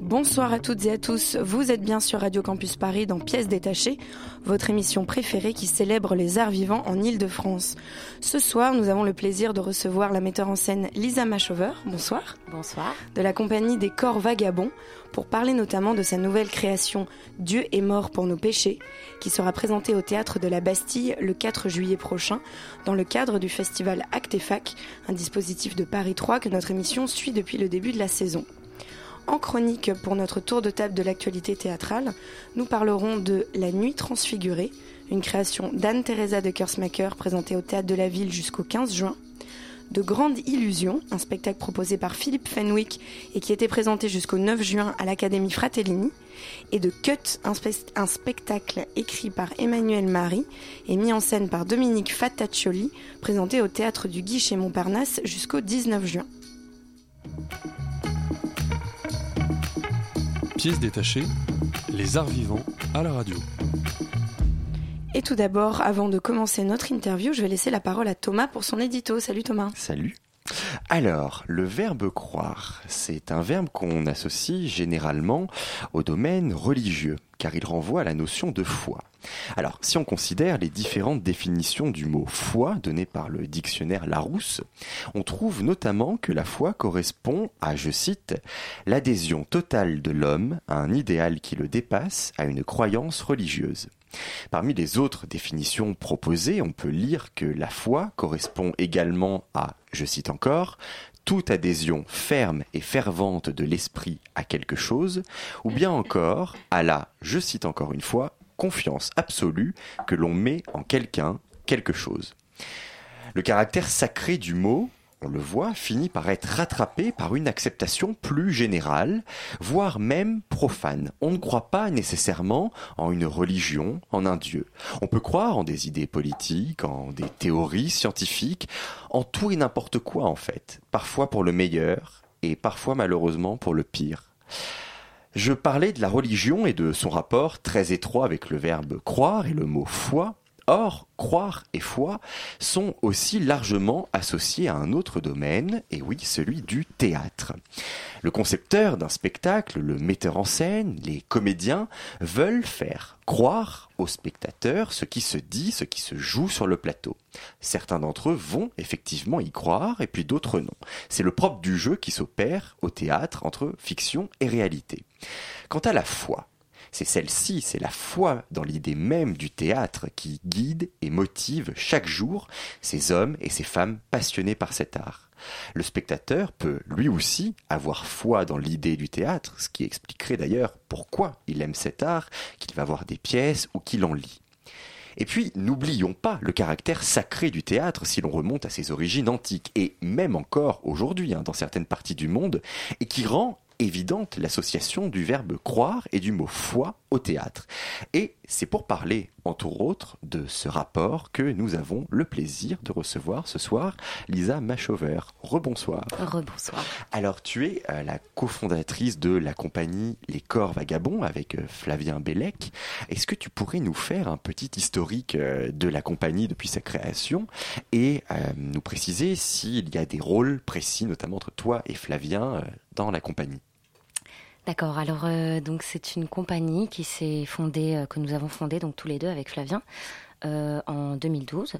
Bonsoir à toutes et à tous, vous êtes bien sur Radio Campus Paris dans Pièces détachées, votre émission préférée qui célèbre les arts vivants en Ile-de-France. Ce soir, nous avons le plaisir de recevoir la metteur en scène Lisa Machover, bonsoir, Bonsoir. de la compagnie des Corps Vagabonds, pour parler notamment de sa nouvelle création Dieu est mort pour nos péchés, qui sera présentée au Théâtre de la Bastille le 4 juillet prochain, dans le cadre du festival Acte et Fac, un dispositif de Paris 3 que notre émission suit depuis le début de la saison. En chronique pour notre tour de table de l'actualité théâtrale, nous parlerons de La Nuit transfigurée, une création d'Anne-Theresa de Kersmacher présentée au Théâtre de la Ville jusqu'au 15 juin, de Grande Illusion, un spectacle proposé par Philippe Fenwick et qui était présenté jusqu'au 9 juin à l'Académie Fratellini, et de Cut, un, spe- un spectacle écrit par Emmanuel Marie et mis en scène par Dominique Fattaccioli, présenté au Théâtre du Guichet Montparnasse jusqu'au 19 juin. Pièce détachée, les arts vivants à la radio. Et tout d'abord, avant de commencer notre interview, je vais laisser la parole à Thomas pour son édito. Salut Thomas. Salut. Alors, le verbe croire, c'est un verbe qu'on associe généralement au domaine religieux, car il renvoie à la notion de foi. Alors, si on considère les différentes définitions du mot foi données par le dictionnaire Larousse, on trouve notamment que la foi correspond à, je cite, l'adhésion totale de l'homme à un idéal qui le dépasse, à une croyance religieuse. Parmi les autres définitions proposées, on peut lire que la foi correspond également à, je cite encore, toute adhésion ferme et fervente de l'esprit à quelque chose, ou bien encore à la, je cite encore une fois, confiance absolue que l'on met en quelqu'un, quelque chose. Le caractère sacré du mot, le voit, finit par être rattrapé par une acceptation plus générale, voire même profane. On ne croit pas nécessairement en une religion, en un dieu. On peut croire en des idées politiques, en des théories scientifiques, en tout et n'importe quoi en fait, parfois pour le meilleur et parfois malheureusement pour le pire. Je parlais de la religion et de son rapport très étroit avec le verbe croire et le mot foi. Or, croire et foi sont aussi largement associés à un autre domaine, et oui, celui du théâtre. Le concepteur d'un spectacle, le metteur en scène, les comédiens veulent faire croire aux spectateurs ce qui se dit, ce qui se joue sur le plateau. Certains d'entre eux vont effectivement y croire, et puis d'autres non. C'est le propre du jeu qui s'opère au théâtre entre fiction et réalité. Quant à la foi, c'est celle-ci, c'est la foi dans l'idée même du théâtre qui guide et motive chaque jour ces hommes et ces femmes passionnés par cet art. Le spectateur peut lui aussi avoir foi dans l'idée du théâtre, ce qui expliquerait d'ailleurs pourquoi il aime cet art, qu'il va voir des pièces ou qu'il en lit. Et puis, n'oublions pas le caractère sacré du théâtre si l'on remonte à ses origines antiques, et même encore aujourd'hui hein, dans certaines parties du monde, et qui rend évidente l'association du verbe croire et du mot foi au théâtre. Et c'est pour parler, entre autres, de ce rapport que nous avons le plaisir de recevoir ce soir Lisa Machover. Rebonsoir. Rebonsoir. Alors, tu es euh, la cofondatrice de la compagnie Les Corps Vagabonds avec euh, Flavien Bellec. Est-ce que tu pourrais nous faire un petit historique euh, de la compagnie depuis sa création et nous préciser s'il y a des rôles précis, notamment entre toi et Flavien, dans la compagnie? D'accord. Alors euh, donc c'est une compagnie qui s'est fondée, euh, que nous avons fondée donc tous les deux avec Flavien euh, en 2012.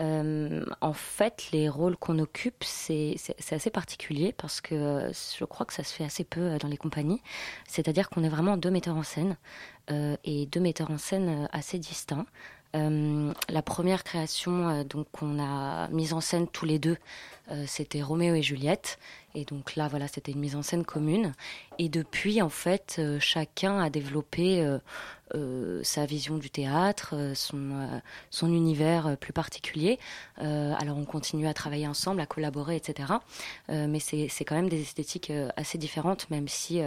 Euh, en fait, les rôles qu'on occupe, c'est assez particulier parce que je crois que ça se fait assez peu dans les compagnies. C'est-à-dire qu'on est vraiment deux metteurs en scène et deux metteurs en scène assez distincts. La première création qu'on a mise en scène tous les deux, c'était Roméo et Juliette. Et donc là, voilà, c'était une mise en scène commune. Et depuis, en fait, chacun a développé sa vision du théâtre, son, univers plus particulier. alors on continue à travailler ensemble, à collaborer, etc. mais c'est quand même des esthétiques assez différentes, même si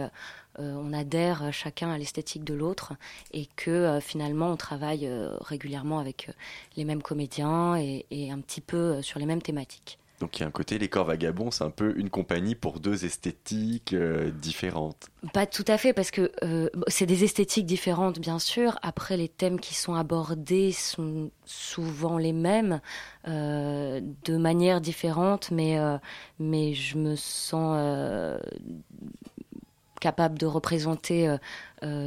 on adhère chacun à l'esthétique de l'autre et que finalement on travaille régulièrement avec les mêmes comédiens et un petit peu sur les mêmes thématiques. Donc il y a un côté, les corps vagabonds, c'est un peu une compagnie pour deux esthétiques euh, différentes. Pas tout à fait, parce que euh, c'est des esthétiques différentes, bien sûr. Après, les thèmes qui sont abordés sont souvent les mêmes, euh, de manière différente, mais, mais je me sens capable de représenter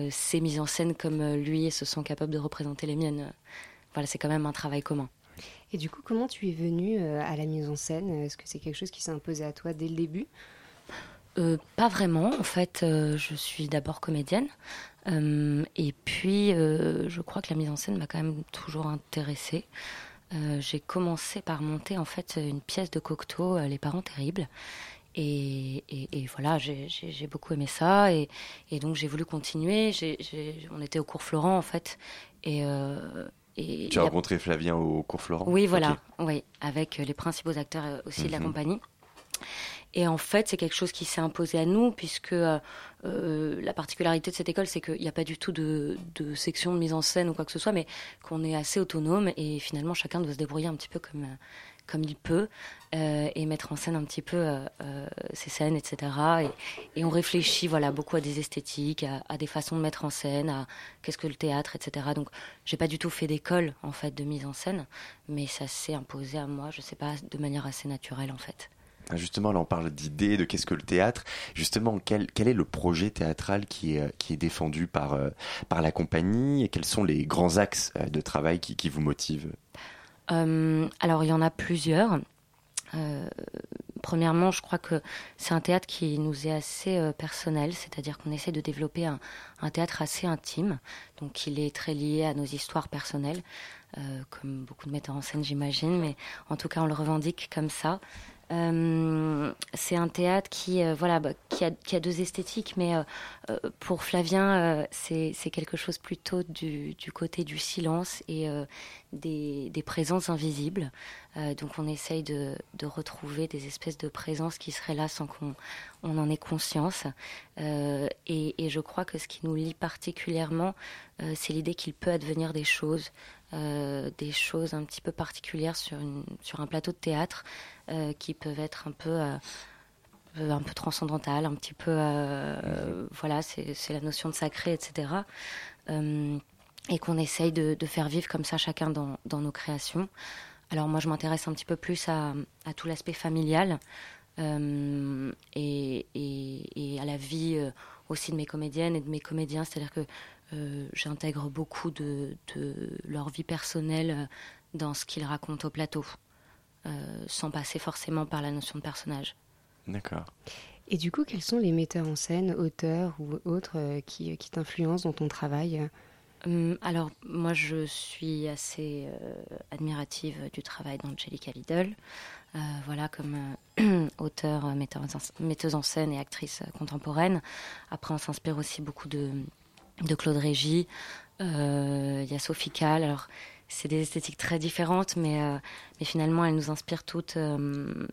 ces mises en scène comme lui se sent capable de représenter les miennes. Voilà, c'est quand même un travail commun. Et du coup, comment tu es venue euh, à la mise en scène? Est-ce que c'est quelque chose qui s'est imposé à toi dès le début? Euh, pas vraiment. En fait, euh, je suis d'abord comédienne. et puis, je crois que la mise en scène m'a quand même toujours intéressée. j'ai commencé par monter en fait une pièce de Cocteau, Les parents terribles. Et, voilà, j'ai beaucoup aimé ça. Et, donc, j'ai voulu continuer. on était au cours Florent en fait. Et, tu as rencontré Flavien au cours Florent Oui, voilà, oui, avec les principaux acteurs euh, aussi de la mhm. compagnie. Et en fait, c'est quelque chose qui s'est imposé à nous, puisque euh, euh, la particularité de cette école, c'est qu'il n'y a pas du tout de, section de mise en scène ou quoi que ce soit, mais qu'on est assez autonome et finalement chacun doit se débrouiller un petit peu comme, comme il peut euh, et mettre en scène un petit peu euh, euh, ces scènes, etc. Et, on réfléchit voilà, beaucoup à des esthétiques, à, des façons de mettre en scène, à qu'est-ce que le théâtre, etc. Donc j'ai pas du tout fait d'école en fait de mise en scène, mais ça s'est imposé à moi, je sais pas, de manière assez naturelle en fait. Ah, justement, là, on parle d'idées, de qu'est-ce que le théâtre. Justement, quel, est le projet théâtral qui est, est défendu par, la compagnie et quels sont les grands axes de travail qui, qui vous motivent? euh, alors, il y en a plusieurs. Euh, premièrement, je crois que c'est un théâtre qui nous est assez euh, personnel, c'est-à-dire qu'on essaie de développer un, théâtre assez intime, donc il est très lié à nos histoires personnelles, comme beaucoup de metteurs en scène, j'imagine, mais en tout cas, on le revendique comme ça. Euh, c'est un théâtre qui, euh, voilà, bah, qui, a, deux esthétiques, mais euh, pour Flavien, c'est quelque chose plutôt du, côté du silence et des, présences invisibles. donc on essaye de, retrouver des espèces de présences qui seraient là sans qu'on on en ait conscience. Et, je crois que ce qui nous lie particulièrement, c'est l'idée qu'il peut advenir des choses. Euh, des choses un petit peu particulières sur, une, sur un plateau de théâtre euh, qui peuvent être un peu, euh, un peu transcendantales, un petit peu. Mhm. voilà, c'est la notion de sacré, etc. et qu'on essaye de, de, faire vivre comme ça chacun dans, dans nos créations. Alors, moi, je m'intéresse un petit peu plus à, à tout l'aspect familial. Et, et, et, à la vie aussi de mes comédiennes et de mes comédiens. C'est-à-dire que euh, j'intègre beaucoup de, leur vie personnelle euh, dans ce qu'ils racontent au plateau, euh, sans passer forcément par la notion de personnage. D'accord. Et du coup, quels sont les metteurs en scène, auteurs ou autres qui, qui t'influencent dans ton travail? Hum, alors, moi, je suis assez admirative du travail d'Angelica Lidl. voilà, comme auteur, metteuse en scène et actrice contemporaine. Après, on s'inspire aussi beaucoup de, de Claude Régis. Euh, il y a Sophie Kahl. Alors, c'est des esthétiques très différentes, mais, euh, finalement, elles nous inspirent toutes euh,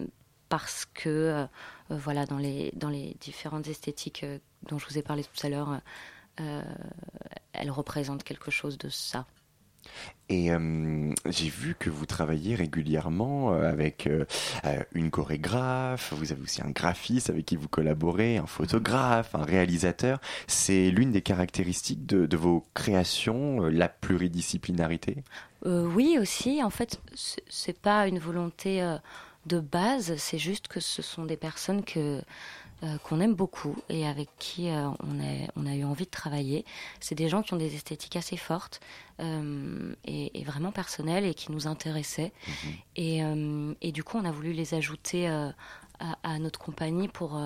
parce que, voilà, dans les, dans les différentes esthétiques dont je vous ai parlé tout à l'heure, elles représentent quelque chose de ça. Et euh, j'ai vu que vous travaillez régulièrement euh, avec euh, une chorégraphe, vous avez aussi un graphiste avec qui vous collaborez, un photographe, un réalisateur. C'est l'une des caractéristiques de, vos créations, la pluridisciplinarité? Oui, aussi. En fait, c'est pas une volonté de base, c'est juste que ce sont des personnes que euh, qu'on aime beaucoup et avec qui euh, on, a, on a eu envie de travailler. C'est des gens qui ont des esthétiques assez fortes euh, et, vraiment personnelles et qui nous intéressaient. Mhm. Et, et, du coup, on a voulu les ajouter à, notre compagnie pour,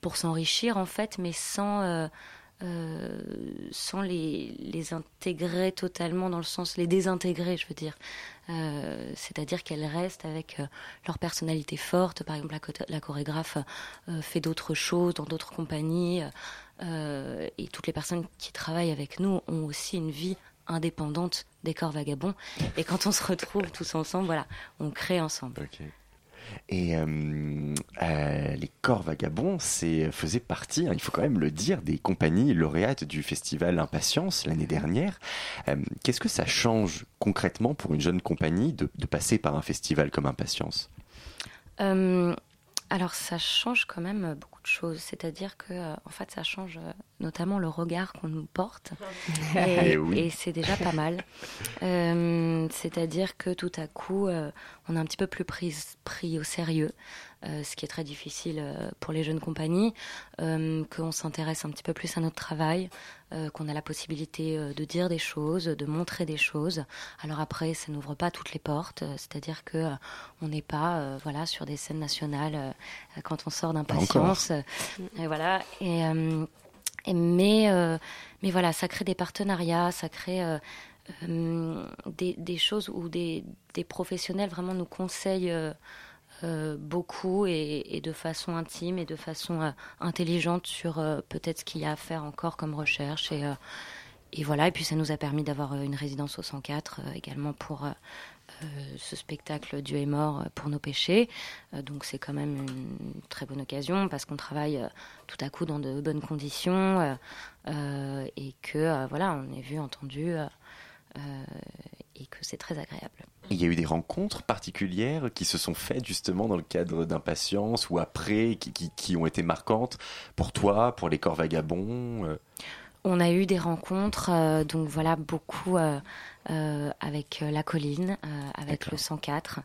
pour s'enrichir en fait, mais sans sans les, intégrer totalement dans le sens, les désintégrer, je veux dire. C'est-à-dire qu'elles restent avec leur personnalité forte. Par exemple, la chorégraphe fait d'autres choses dans d'autres compagnies. et toutes les personnes qui travaillent avec nous ont aussi une vie indépendante des corps vagabonds. Et quand on se retrouve tous ensemble, voilà, on crée ensemble. Et euh, euh, les corps vagabonds, faisait partie, hein, il faut quand même le dire, des compagnies lauréates du festival Impatience l'année dernière. Euh, qu'est-ce que ça change concrètement pour une jeune compagnie de, de passer par un festival comme Impatience? Alors ça change quand même beaucoup de choses, c'est-à-dire que en fait ça change notamment le regard qu'on nous porte. Eh et, c'est déjà pas mal. Euh, c'est-à-dire que tout à coup, euh, on est un petit peu plus pris, pris au sérieux, euh, ce qui est très difficile pour les jeunes compagnies, qu'on s'intéresse un petit peu plus à notre travail, qu'on a la possibilité de dire des choses, de montrer des choses. Alors après, ça n'ouvre pas toutes les portes, c'est-à-dire que on n'est pas, voilà, sur des scènes nationales quand on sort d'impatience. Et voilà. Et mais, euh, mais voilà, ça crée des partenariats, ça crée euh, euh, des, des, choses où des, des, professionnels vraiment nous conseillent beaucoup et, de façon intime et de façon intelligente sur peut-être ce qu'il y a à faire encore comme recherche. Et, voilà, et puis ça nous a permis d'avoir une résidence au 104 également pour euh, ce spectacle Dieu est mort pour nos péchés. Euh, donc c'est quand même une très bonne occasion parce qu'on travaille euh, tout à coup dans de bonnes conditions et que voilà, on est vu, entendu et que c'est très agréable. Il y a eu des rencontres particulières qui se sont faites justement dans le cadre d'impatience ou après, qui, qui, qui, ont été marquantes pour toi, pour les corps vagabonds On a eu des rencontres, donc voilà, beaucoup euh, avec euh, la colline, euh, avec le 104,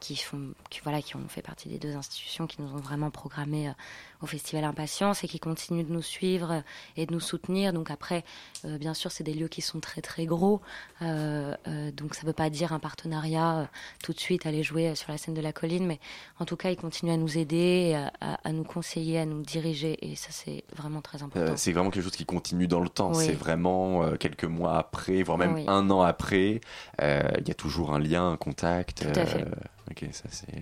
qui font, qui, voilà, qui ont fait partie des deux institutions qui nous ont vraiment programmé au Festival Impatience et qui continuent de nous suivre et de nous soutenir. Donc après, bien sûr, c'est des lieux qui sont très très gros, donc ça ne veut pas dire un partenariat tout de suite aller jouer sur la scène de la colline, mais en tout cas, ils continuent à nous aider, à, nous conseiller, à nous diriger, et ça c'est vraiment très important. c'est vraiment quelque chose qui continue dans le temps. C'est vraiment quelques mois après, voire même un an après, euh, il y a toujours un lien, un contact. Tout à fait. Euh, ça. Euh.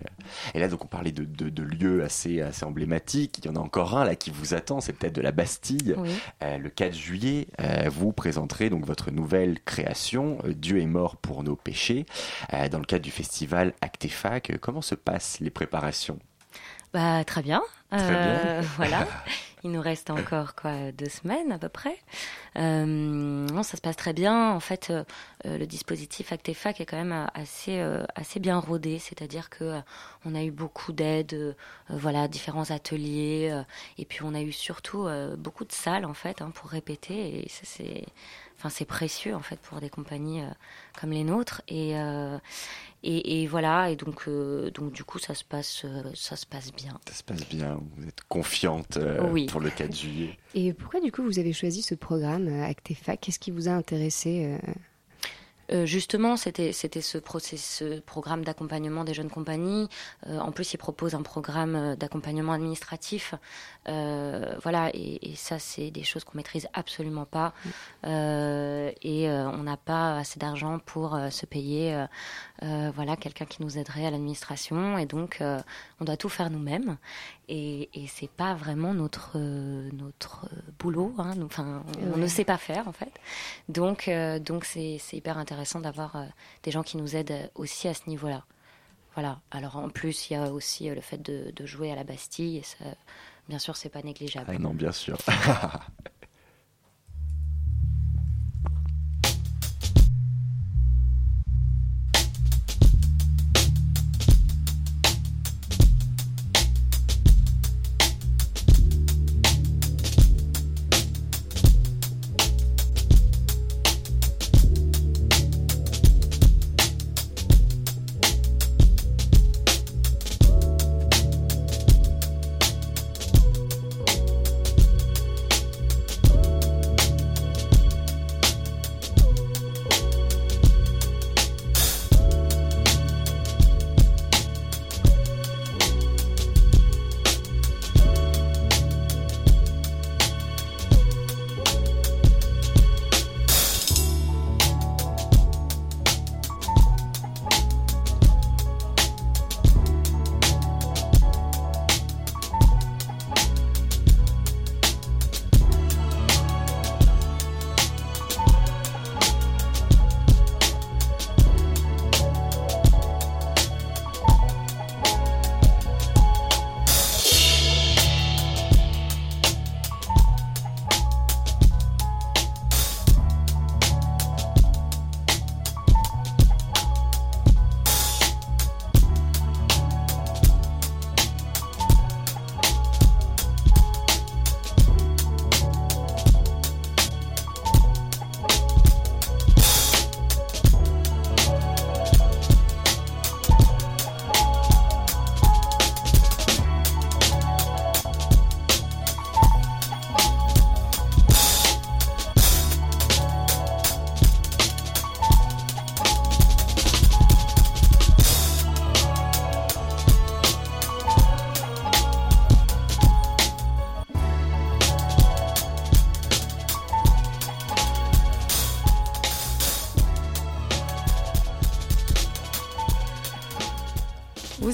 Et là, donc, on parlait de, de, lieux assez, assez emblématiques. Il y en a encore un là qui vous attend, c'est peut-être de la Bastille. le 4 juillet, vous présenterez donc votre nouvelle création, Dieu est mort pour nos péchés, dans le cadre du festival Actefac. Comment se passent les préparations? Bah, très bien. Très bien. voilà. Il nous reste encore quoi deux semaines à peu près. Euh, non, ça se passe très bien. En fait, euh, euh, le dispositif Actefac est quand même assez assez bien rodé, c'est-à-dire que on a eu beaucoup d'aides, voilà, différents ateliers, et puis on a eu surtout beaucoup de salles en fait hein, pour répéter. Et ça c'est enfin c'est précieux en fait pour des compagnies comme les nôtres. Et et, voilà, et donc, euh, donc du coup, ça se, passe, euh, ça se passe bien. Ça se passe bien, vous êtes confiante euh, pour le 4 juillet. Et pourquoi du coup vous avez choisi ce programme Actefac? Qu'est-ce qui vous a intéressé euh, justement, c'était c'était ce, ce programme d'accompagnement des jeunes compagnies. Euh, en plus, il propose un programme euh, d'accompagnement administratif. voilà, et, et ça, c'est des choses qu'on maîtrise absolument pas. et on n'a pas assez d'argent pour se payer. voilà, quelqu'un qui nous aiderait à l'administration. Et donc, on doit tout faire nous-mêmes et, et c'est pas vraiment notre notre boulot. Hein. Enfin, on, ne sait pas faire en fait. Donc donc c'est hyper intéressant d'avoir des gens qui nous aident aussi à ce niveau-là. Voilà. Alors en plus, il y a aussi le fait de, de, jouer à la Bastille et ça, bien sûr, c'est pas négligeable. Ah non, bien sûr.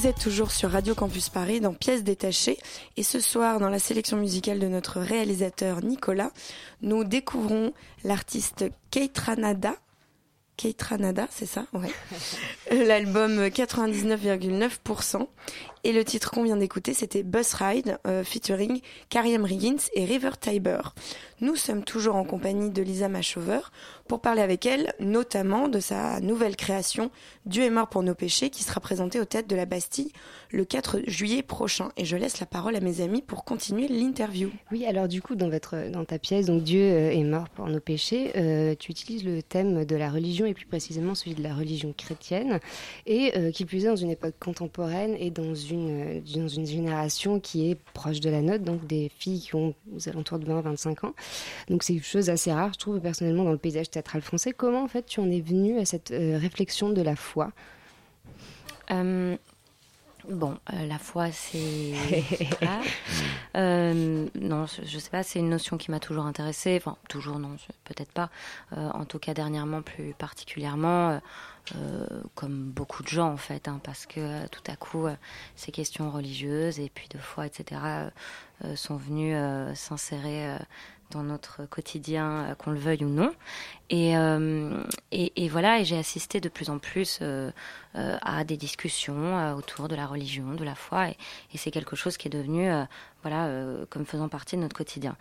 Vous êtes toujours sur Radio Campus Paris dans Pièces détachées et ce soir dans la sélection musicale de notre réalisateur Nicolas, nous découvrons l'artiste Kate Ranada. Kate Ranada, c'est ça? Ouais. L'album 99,9% et le titre qu'on vient d'écouter, c'était Bus Ride, euh, featuring Karim Riggins et River Tiber. Nous sommes toujours en compagnie de Lisa Machover pour parler avec elle, notamment de sa nouvelle création Dieu est mort pour nos péchés, qui sera présentée au Théâtre de la Bastille le 4 juillet prochain. Et je laisse la parole à mes amis pour continuer l'interview. Oui, alors du coup, dans, votre, dans ta pièce, donc Dieu euh, est mort pour nos péchés, euh, tu utilises le thème de la religion et plus précisément celui de la religion chrétienne, et euh, qui plus est dans une époque contemporaine et dans une une, dans une génération qui est proche de la nôtre, donc des filles qui ont aux alentours de 20-25 ans. Donc c'est une chose assez rare, je trouve, personnellement, dans le paysage théâtral français. Comment, en fait, tu en es venu à cette euh, réflexion de la foi? Euh, Bon, euh, la foi, c'est. euh, non, je, je, sais pas, c'est une notion qui m'a toujours intéressée. Enfin, toujours, non, peut-être pas. en tout cas, dernièrement, plus particulièrement. Euh, comme beaucoup de gens en fait, hein, parce que euh, tout à coup, euh, ces questions religieuses et puis de foi, etc., sont venues s'insérer dans notre quotidien, qu'on le veuille ou non. Et, voilà, et j'ai assisté de plus en plus à des discussions autour de la religion, de la foi, et, et c'est quelque chose qui est devenu, voilà, comme faisant partie de notre quotidien.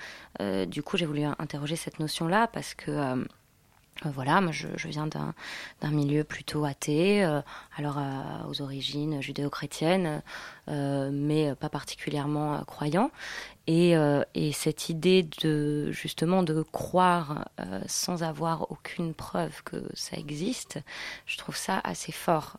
du coup, j'ai voulu interroger cette notion-là parce que voilà, moi je, viens d'un milieu plutôt athée, euh, alors euh, aux origines judéo-chrétiennes, euh, mais pas particulièrement croyant. Et, et, cette idée de justement de croire sans avoir aucune preuve que ça existe, je trouve ça assez fort.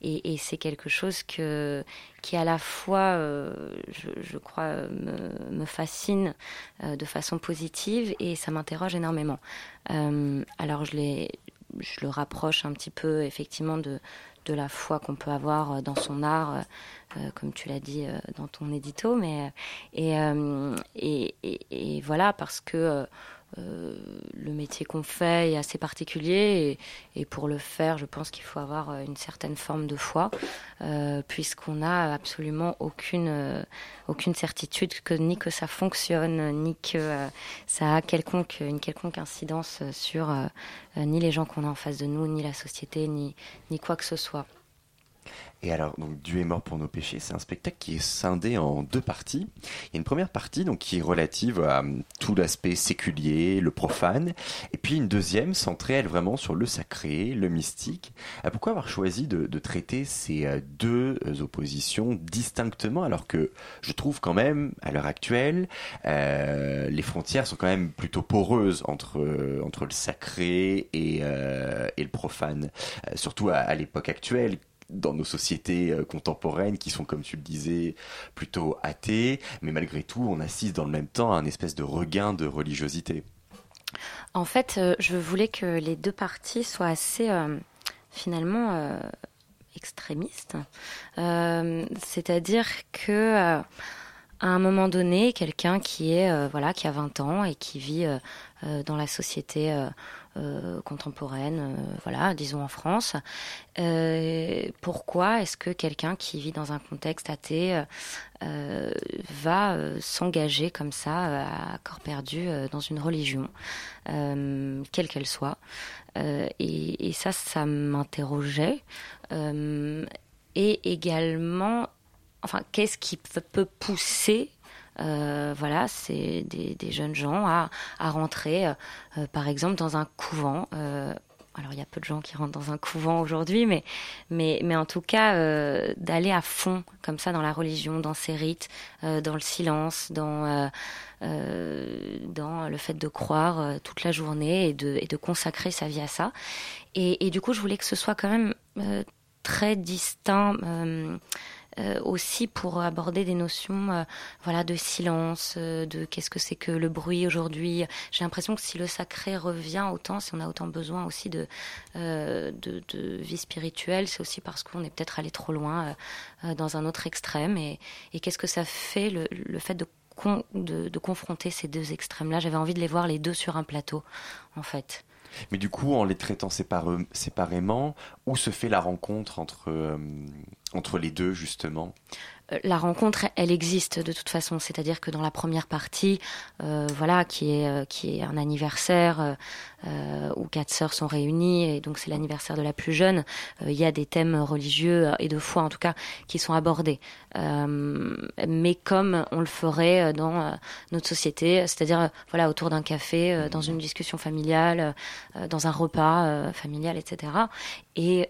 et, et c'est quelque chose qui à la fois, je, crois, me, fascine de façon positive et ça m'interroge énormément. Euh, alors je le rapproche un petit peu effectivement de, de la foi qu'on peut avoir euh, dans son art, euh, euh, comme tu l'as dit dans ton édito. Mais, et, voilà, parce que euh, le métier qu'on fait est assez particulier et, et, pour le faire, je pense qu'il faut avoir euh, une certaine forme de foi, euh, puisqu'on n'a absolument aucune, aucune certitude que ni que ça fonctionne, ni que ça a quelconque, une quelconque incidence sur ni les gens qu'on a en face de nous, ni la société, ni, ni quoi que ce soit. Et alors, donc, Dieu est mort pour nos péchés, c'est un spectacle qui est scindé en deux parties. Il y a une première partie donc, qui est relative à um, tout l'aspect séculier, le profane, et puis une deuxième centrée, elle, vraiment sur le sacré, le mystique. Euh, pourquoi avoir choisi de, traiter ces euh, deux oppositions distinctement, alors que je trouve quand même, à l'heure actuelle, euh, les frontières sont quand même plutôt poreuses entre, euh, entre le sacré et, euh, et le profane, surtout à l'époque actuelle dans nos sociétés euh, contemporaines qui sont, comme tu le disais, plutôt athées, mais malgré tout, on assiste dans le même temps à un espèce de regain de religiosité. En fait, euh, je voulais que les deux parties soient assez, euh, finalement, extrémistes. C'est-à-dire que à un moment donné, quelqu'un qui est voilà, qui a 20 ans et qui vit dans la société euh, contemporaine, euh, voilà, disons en France. Euh, pourquoi est-ce que quelqu'un qui vit dans un contexte athée euh, va euh, s'engager comme ça à corps perdu dans une religion, quelle qu'elle soit et, et, ça, ça m'interrogeait. et également, enfin, qu'est-ce qui peut pousser euh, voilà, c'est des, des, jeunes gens à, à rentrer, euh, par exemple, dans un couvent. Euh, alors, il y a peu de gens qui rentrent dans un couvent aujourd'hui, mais, mais, mais en tout cas, euh, d'aller à fond, comme ça, dans la religion, dans ses rites, euh, dans le silence, dans, euh, dans le fait de croire toute la journée et de, et de consacrer sa vie à ça. Et, et du coup, je voulais que ce soit quand même très distinct euh, aussi pour aborder des notions euh, voilà de silence euh, de qu'est-ce que c'est que le bruit aujourd'hui. J'ai l'impression que si le sacré revient autant si on a autant besoin aussi de vie spirituelle c'est aussi parce qu'on est peut-être allé trop loin dans un autre extrême. Et, qu'est-ce que ça fait le, fait de de, confronter ces deux extrêmes là j'avais envie de les voir les deux sur un plateau en fait mais du coup, en les traitant séparément, où se fait la rencontre entre, euh, les deux justement? Euh, la rencontre, elle existe de toute façon. C'est-à-dire que dans la première partie, euh, voilà, qui est qui est un anniversaire où quatre sœurs sont réunies et donc c'est l'anniversaire de la plus jeune. Il y a des thèmes religieux et de foi en tout cas qui sont abordés, mais comme on le ferait dans notre société, c'est-à-dire voilà autour d'un café, dans une discussion familiale, dans un repas familial, etc. Et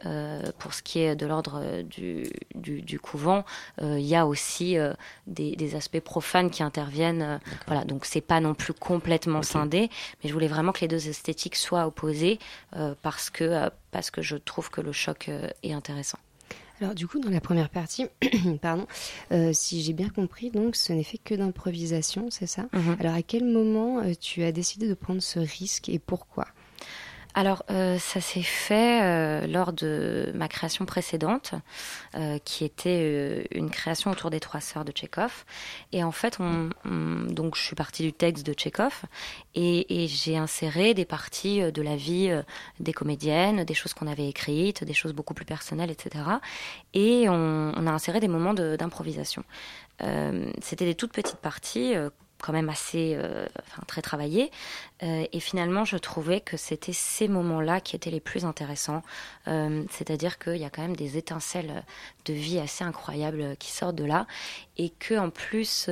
pour ce qui est de l'ordre du, du, du couvent, il y a aussi euh, des, aspects profanes qui interviennent. Euh, voilà, donc c'est pas non plus complètement scindé, mais je voulais vraiment que les deux esthétiques soient opposées euh, parce que parce que je trouve que le choc est intéressant. Alors du coup, dans la première partie, pardon, si j'ai bien compris, donc ce n'est fait que d'improvisation, c'est ça? Mhm. Alors à quel moment tu as décidé de prendre ce risque et pourquoi? Alors, euh, ça s'est fait euh, lors de ma création précédente, euh, qui était une création autour des trois sœurs de Tchekhov. Et en fait, on, donc je suis partie du texte de Tchekhov et, et j'ai inséré des parties de la vie des comédiennes, des choses qu'on avait écrites, des choses beaucoup plus personnelles, etc. Et on, on a inséré des moments d'improvisation. C'était des toutes petites parties quand même assez euh, très travaillé. Euh, et finalement, je trouvais que c'était ces moments-là qui étaient les plus intéressants. Euh, c'est-à-dire qu'il y a quand même des étincelles de vie assez incroyables qui sortent de là. Et que en plus,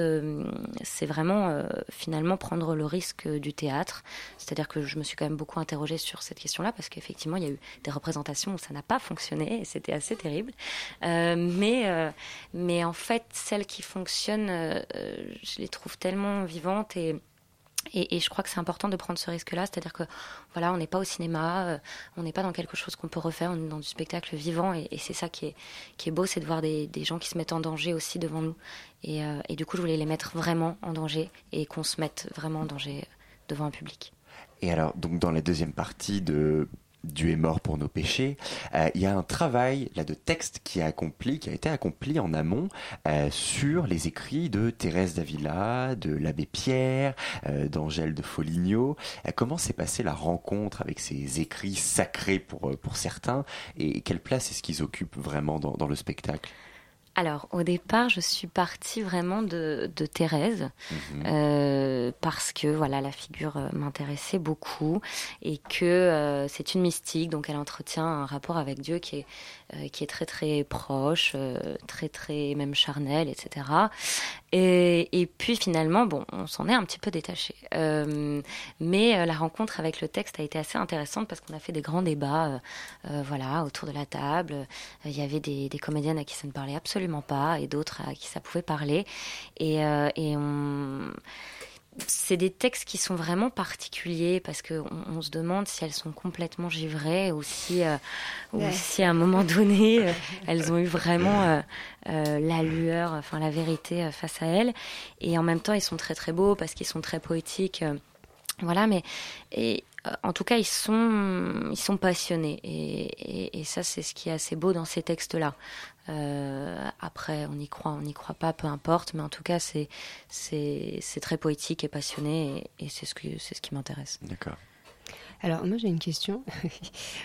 c'est vraiment finalement prendre le risque du théâtre. C'est-à-dire que je me suis quand même beaucoup interrogée sur cette question-là parce qu'effectivement, il y a eu des représentations où ça n'a pas fonctionné et c'était assez terrible. mais, mais en fait, celles qui fonctionnent, je les trouve tellement vivante et, et, je crois que c'est important de prendre ce risque-là, c'est-à-dire que voilà, on n'est pas au cinéma, euh, on n'est pas dans quelque chose qu'on peut refaire, on est dans du spectacle vivant, et, c'est ça qui est, qui est beau, c'est de voir des, des, gens qui se mettent en danger aussi devant nous. Euh, et, du coup, je voulais les mettre vraiment en danger et qu'on se mette vraiment en danger devant un public. Et alors, donc dans la deuxième partie de Dieu est mort pour nos péchés. Euh, il y a un travail là de texte qui a accompli, qui a été accompli en amont euh, sur les écrits de Thérèse d'Avila, de l'abbé Pierre, euh, d'Angèle de Foligno. comment s'est passée la rencontre avec ces écrits sacrés pour pour certains et quelle place est-ce qu'ils occupent vraiment dans, dans le spectacle? Alors, au départ, je suis partie vraiment de, Thérèse mhm. euh, parce que voilà, la figure euh, m'intéressait beaucoup et que euh, c'est une mystique, donc elle entretient un rapport avec Dieu qui est qui est très très proche, très très même charnel, etc. Et, et puis finalement, bon, on s'en est un petit peu détaché. mais la rencontre avec le texte a été assez intéressante parce qu'on a fait des grands débats, voilà, autour de la table. Il y avait des, des comédiennes à qui ça ne parlait absolument pas, et d'autres à qui ça pouvait parler. Et, euh, et on c'est des textes qui sont vraiment particuliers parce qu'on on se demande si elles sont complètement givrées ou si, euh, ou si à un moment donné euh, elles ont eu vraiment la lueur, enfin la vérité face à elles. Et en même temps, ils sont très très beaux parce qu'ils sont très poétiques. voilà, mais et, en tout cas, ils sont, ils sont passionnés. Et, et, et ça, c'est ce qui est assez beau dans ces textes-là. Euh, après, on y croit, on n'y croit pas, peu importe. Mais en tout cas, c'est c'est très poétique et passionné, et, c'est ce, que, ce qui m'intéresse. D'accord. Alors moi j'ai une question.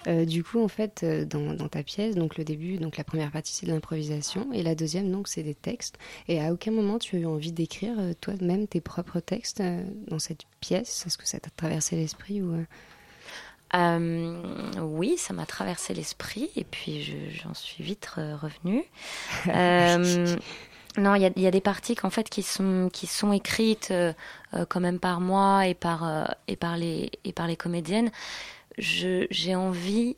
Euh, du coup en fait euh, dans, dans, ta pièce, donc le début, donc la première partie c'est de l'improvisation et la deuxième donc c'est des textes. Et à aucun moment tu as eu envie d'écrire toi-même tes propres textes dans cette pièce? Est-ce que ça t'a traversé l'esprit ou euh, oui, ça m'a traversé l'esprit et puis j'en suis vite revenue. Euh, non, il y, a, des parties qu'en fait qui sont qui sont écrites euh, quand même par moi et par et par les et par les comédiennes. J'ai envie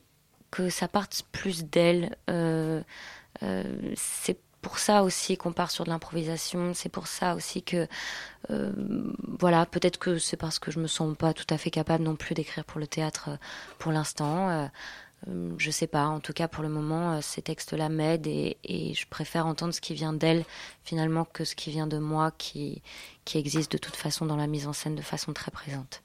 que ça parte plus d'elles pour ça aussi qu'on part sur de l'improvisation. C'est pour ça aussi que, euh, voilà, peut-être que c'est parce que je me sens pas tout à fait capable non plus d'écrire pour le théâtre euh, pour l'instant. Euh, je sais pas. En tout cas, pour le moment, ces textes-là m'aident et, je préfère entendre ce qui vient d'elle finalement que ce qui vient de moi, qui qui existe de toute façon dans la mise en scène de façon très présente.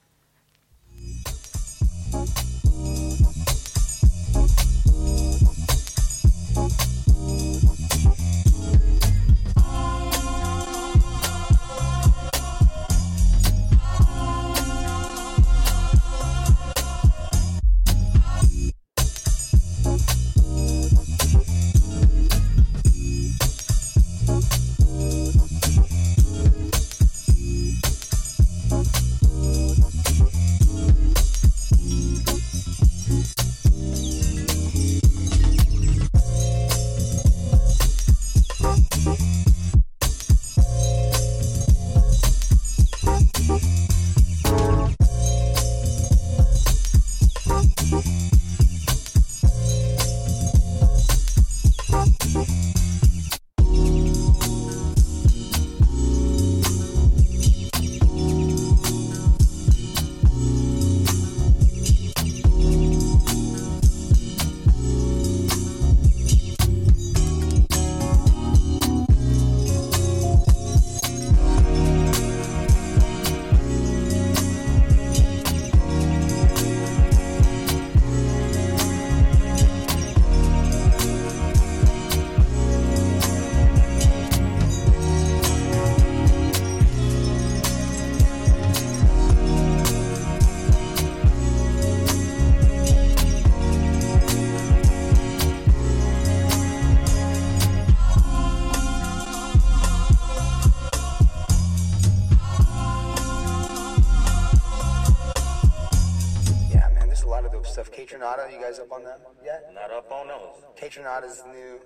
Those. Catronata's new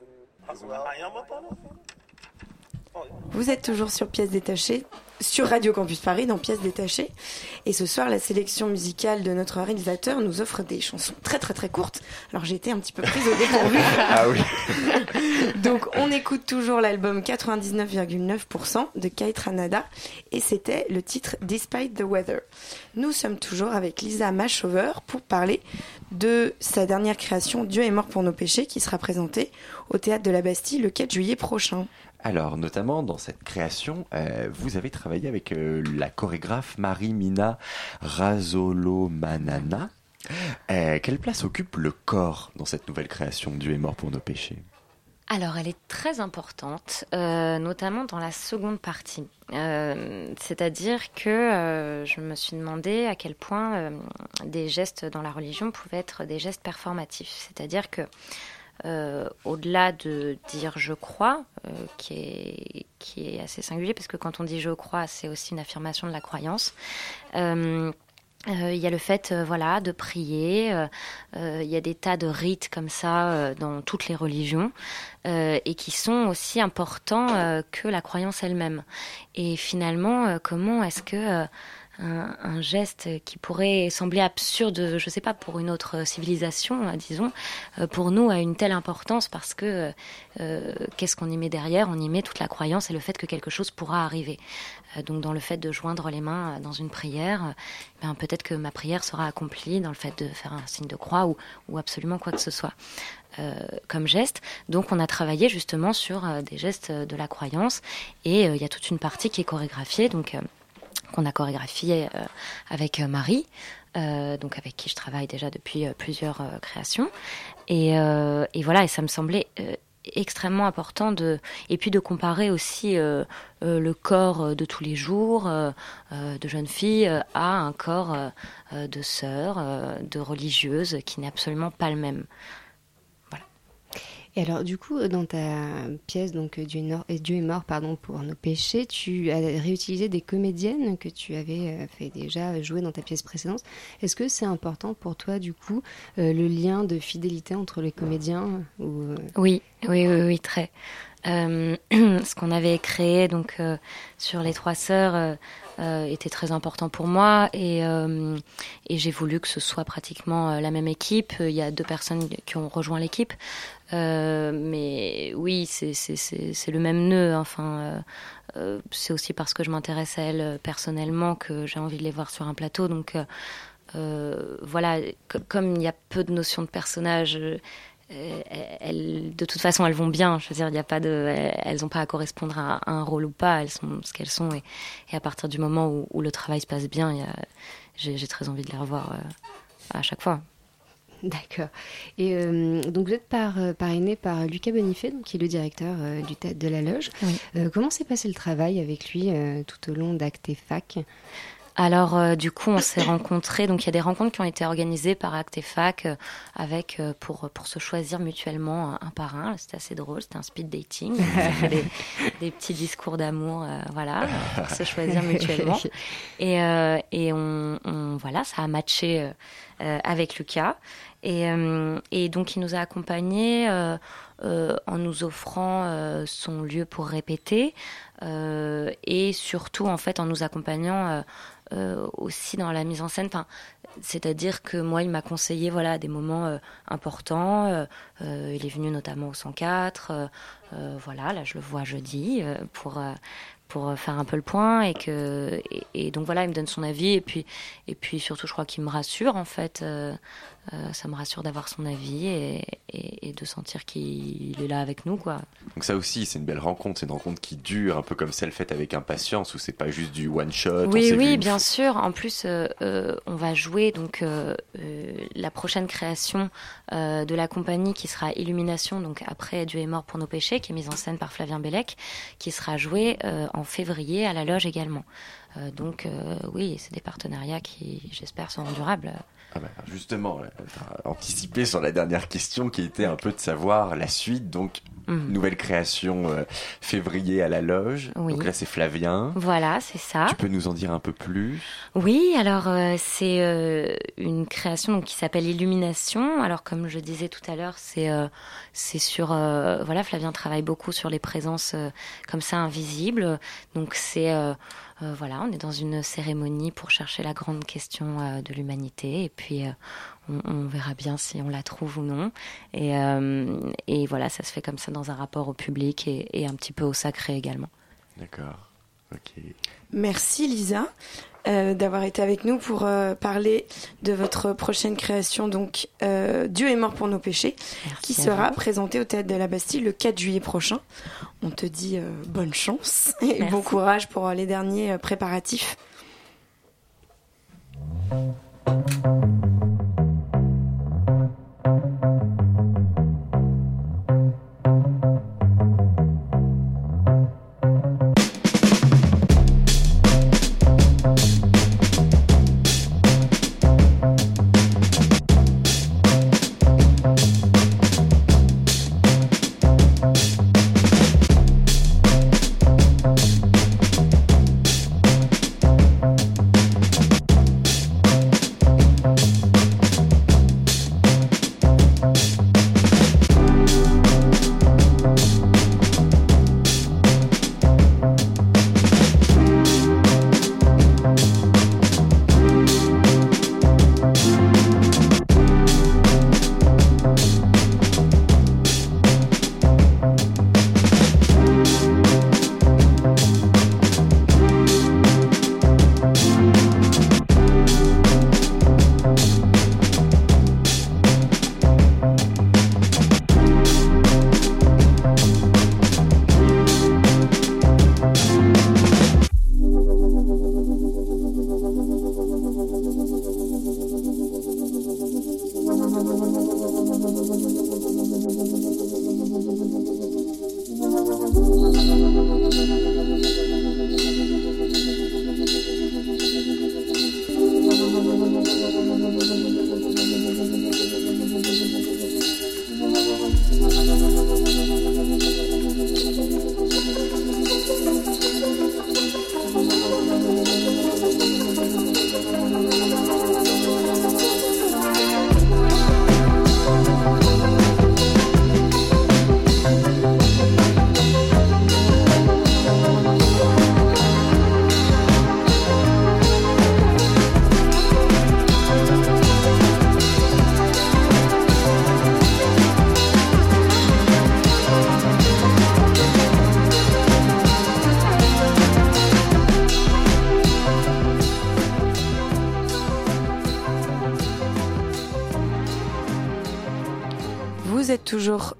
as well. I am up on. Vous êtes toujours sur Pièces détachées, sur Radio Campus Paris, dans Pièces détachées. Et ce soir, la sélection musicale de notre réalisateur nous offre des chansons très très très courtes. Alors j'ai été un petit peu prise au dépourvu. Ah oui. Donc on écoute toujours l'album 99,9% de Kate Ranada et c'était le titre Despite the Weather. Nous sommes toujours avec Lisa Mashover pour parler de sa dernière création Dieu est mort pour nos péchés qui sera présentée au théâtre de la Bastille le 4 juillet prochain. Alors, notamment dans cette création, euh, vous avez travaillé avec euh, la chorégraphe Marie-Mina Razolo-Manana. Euh, quelle place occupe le corps dans cette nouvelle création Dieu est mort pour nos péchés? Alors, elle est très importante, notamment dans la seconde partie. C'est-à-dire que je me suis demandé à quel point des gestes dans la religion pouvaient être des gestes performatifs. C'est-à-dire que euh, au-delà de dire je crois, euh, qui, est, qui est assez singulier, parce que quand on dit je crois, c'est aussi une affirmation de la croyance. Euh, il y a le fait, voilà, de prier. il y a des tas de rites comme ça dans toutes les religions et qui sont aussi importants que la croyance elle-même. Et finalement, comment est-ce que un, un geste qui pourrait sembler absurde, je sais pas, pour une autre civilisation, euh, disons, euh, pour nous a une telle importance parce que euh, qu'est-ce qu'on y met derrière? On y met toute la croyance et le fait que quelque chose pourra arriver. Euh, donc dans le fait de joindre les mains euh, dans une prière, ben, peut-être que ma prière sera accomplie dans le fait de faire un signe de croix ou, ou absolument quoi que ce soit. euh, comme geste. Donc on a travaillé justement sur des gestes de la croyance et il y a toute une partie qui est chorégraphiée, donc qu'on a chorégraphié euh, avec euh, Marie, euh, donc avec qui je travaille déjà depuis plusieurs créations. Et, voilà, et ça me semblait extrêmement important de et puis de comparer aussi le corps de tous les jours de jeunes filles à un corps de sœurs, de religieuses qui n'est absolument pas le même. Et alors, du coup, dans ta pièce, donc Dieu est, nor- euh, Dieu est mort pardon, pour nos péchés, tu as réutilisé des comédiennes que tu avais euh, fait déjà jouer dans ta pièce précédente. Est-ce que c'est important pour toi, du coup, euh, le lien de fidélité entre les comédiens ou, euh, Oui, oui, oui, oui, très. Euh, ce qu'on avait créé donc euh, sur les trois sœurs euh, euh, était très important pour moi et, euh, j'ai voulu que ce soit pratiquement euh, la même équipe. Il y a deux personnes qui ont rejoint l'équipe, Euh, mais oui, c'est le même nœud. Enfin, euh, euh, c'est aussi parce que je m'intéresse à elles euh, personnellement que j'ai envie de les voir sur un plateau. Donc euh, voilà, co- comme il y a peu de notions de personnages. elles, de toute façon, elles vont bien. Je veux dire, il y a pas de, elles n'ont pas à correspondre à, un rôle ou pas. Elles sont ce qu'elles sont. Et, et à partir du moment où, où le travail se passe bien, j'ai très envie de les revoir à chaque fois. D'accord. Et euh, donc vous êtes par, euh, parrainé par Lucas Bonifay, donc, qui est le directeur euh, du théâtre de la Loge. Oui. Euh, comment s'est passé le travail avec lui tout au long d'Acte et Fac Alors, euh, du coup, on s'est rencontrés. Donc, il y a des rencontres qui ont été organisées par Acte et Fac euh, avec, euh, pour, pour se choisir mutuellement un, par un. C'était assez drôle. C'était un speed dating. Des, des petits discours d'amour, voilà, pour se choisir mutuellement. Et, et on, on- voilà, ça a matché avec Lucas. Et, euh, et donc, il nous a accompagnés euh, euh, en nous offrant son lieu pour répéter et surtout, en fait, en nous accompagnant aussi dans la mise en scène. Enfin, c'est-à-dire que moi, il m'a conseillé voilà des moments importants. Il est venu notamment au 104. euh, euh, voilà, là, je le vois jeudi pour pour faire un peu le point et que et donc voilà, il me donne son avis et puis et puis surtout, je crois qu'il me rassure en fait. Euh, ça me rassure d'avoir son avis et, et, et de sentir qu'il est là avec nous, quoi. Donc ça aussi, c'est une belle rencontre. C'est une rencontre qui dure, un peu comme celle faite avec impatience, où c'est pas juste du one shot. on Oui, vu oui, bien sûr. En plus, euh, euh, on va jouer donc la prochaine création de la compagnie qui sera Illumination, donc après Dieu est mort pour nos péchés, qui est mise en scène par Flavien Bellec, qui sera jouée en février à la Loge également. Euh, donc euh, oui, c'est des partenariats qui, j'espère, seront durables. Ah bah, justement, euh, anticipé sur la dernière question qui était un peu de savoir la suite. Donc, Mhm. nouvelle création euh, février à la loge. Oui. Donc là, c'est Flavien. Voilà, c'est ça. Tu peux nous en dire un peu plus? Oui, alors euh, c'est euh, une création donc, qui s'appelle Illumination. Alors comme je disais tout à l'heure, c'est c'est sur voilà Flavien travaille beaucoup sur les présences comme ça invisibles. Donc c'est euh, voilà, on est dans une cérémonie pour chercher la grande question euh, de l'humanité et puis euh, on, verra bien si on la trouve ou non. Et, et voilà, ça se fait comme ça dans un rapport au public et, et un petit peu au sacré également. D'accord. Merci Lisa euh, d'avoir été avec nous pour euh, parler de votre prochaine création, donc euh, Dieu est mort pour nos péchés, qui sera présentée au Théâtre de la Bastille le 4 juillet prochain. On te dit euh, bonne chance et Merci. bon courage pour les derniers préparatifs.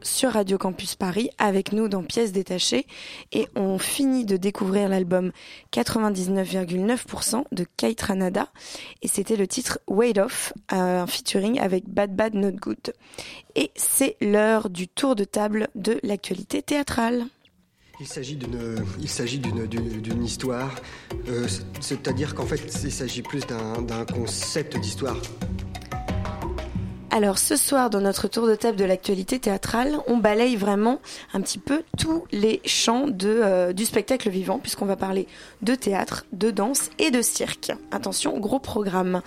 Sur Radio Campus Paris avec nous dans Pièces détachées et on finit de découvrir l'album 99,9% de Kate Ranada et c'était le titre Weight Off, euh, un featuring avec Bad Bad Not Good. Et c'est l'heure du tour de table de l'actualité théâtrale. Il s'agit d'une, il s'agit d'une, d'une, histoire, euh, c'est- c'est-à-dire qu'en fait, il s'agit plus d'un, d'un concept d'histoire. Alors ce soir, dans notre tour de table de l'actualité théâtrale, on balaye vraiment un petit peu tous les champs euh, du spectacle vivant, puisqu'on va parler de théâtre, de danse et de cirque. Attention, gros programme.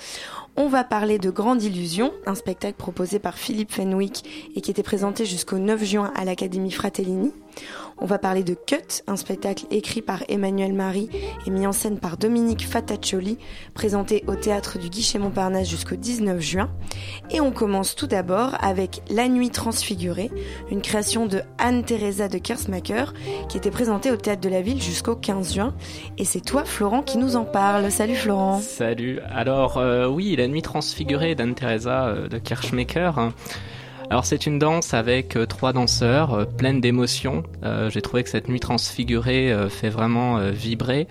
On va parler de Grande Illusion, un spectacle proposé par Philippe Fenwick et qui était présenté jusqu'au 9 juin à l'Académie Fratellini. On va parler de Cut, un spectacle écrit par Emmanuel Marie et mis en scène par Dominique Fataccioli, présenté au théâtre du Guichet Montparnasse jusqu'au 19 juin. Et on commence tout d'abord avec La Nuit Transfigurée, une création de Anne-Theresa de Kersmacher qui était présentée au théâtre de la ville jusqu'au 15 juin. Et c'est toi, Florent, qui nous en parle. Salut Florent. Salut. Alors euh, oui, la nuit transfigurée d'Anne-Theresa euh, de Kirschmaker. Alors c'est une danse avec euh, trois danseurs, euh, pleine d'émotions. Euh, J'ai trouvé que cette nuit transfigurée fait vraiment vibrer.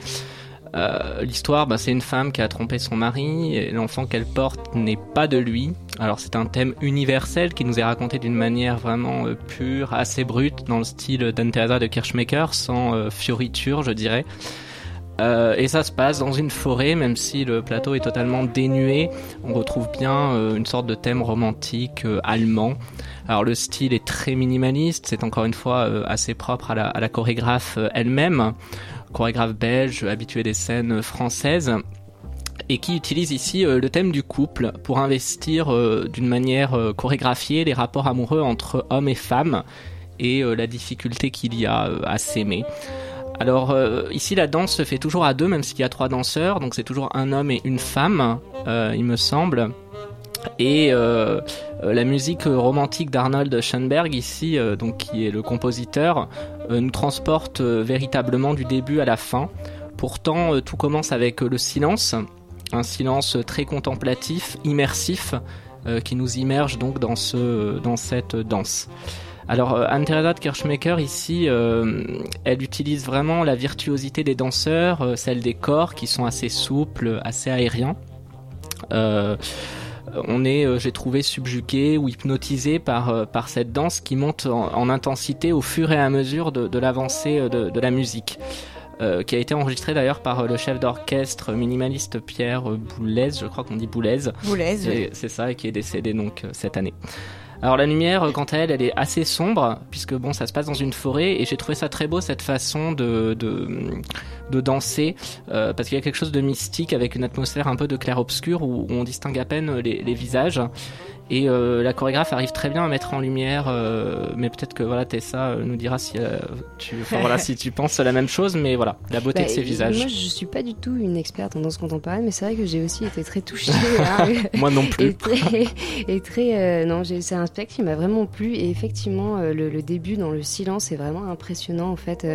L'histoire, bah, c'est une femme qui a trompé son mari et l'enfant qu'elle porte n'est pas de lui. Alors c'est un thème universel qui nous est raconté d'une manière vraiment pure, assez brute, dans le style d'Anne-Theresa de Kirschmaker, sans fioriture, je dirais. Euh, et ça se passe dans une forêt, même si le plateau est totalement dénué. On retrouve bien euh, une sorte de thème romantique euh, allemand. Alors le style est très minimaliste, c'est encore une fois assez propre à la, à la chorégraphe elle-même, chorégraphe belge habituée des scènes françaises et qui utilise ici le thème du couple pour investir d'une manière chorégraphiée les rapports amoureux entre hommes et femmes et la difficulté qu'il y a à s'aimer. Alors euh, ici la danse se fait toujours à deux, même s'il y a trois danseurs, donc c'est toujours un homme et une femme, euh, il me semble. Et euh, la musique romantique d'Arnold Schoenberg ici, donc qui est le compositeur, nous transporte véritablement du début à la fin. Pourtant, tout commence avec le silence, un silence très contemplatif, immersif, qui nous immerge donc dans, ce, dans cette danse. Alors euh, Anne-Theresa de Kirchmaker ici, euh, elle utilise vraiment la virtuosité des danseurs, euh, celle des corps qui sont assez souples, assez aériens. on est, j'ai trouvé, subjugué ou hypnotisé par, par cette danse qui monte en, intensité au fur et à mesure de, l'avancée de, la musique. qui a été enregistrée d'ailleurs par le chef d'orchestre minimaliste Pierre Boulez, je crois qu'on dit Boulez. Boulez, C'est ça, qui est décédé donc cette année. Alors la lumière, quant à elle, elle est assez sombre, puisque bon, ça se passe dans une forêt, et j'ai trouvé ça très beau, cette façon de, de, danser, euh, parce qu'il y a quelque chose de mystique avec une atmosphère un peu de clair-obscur, où, on distingue à peine les, les visages. Et euh, la chorégraphe arrive très bien à mettre en lumière, euh, mais peut-être que voilà Tessa euh, nous dira si tu, voilà, si tu penses la même chose, mais voilà la beauté de bah, ses visages. Moi, je suis pas du tout une experte en danse contemporaine, mais c'est vrai que j'ai aussi été très touchée. moi non plus. Et très, non, c'est un spectacle qui m'a vraiment plu. Et effectivement, le, début dans le silence est vraiment impressionnant. En fait,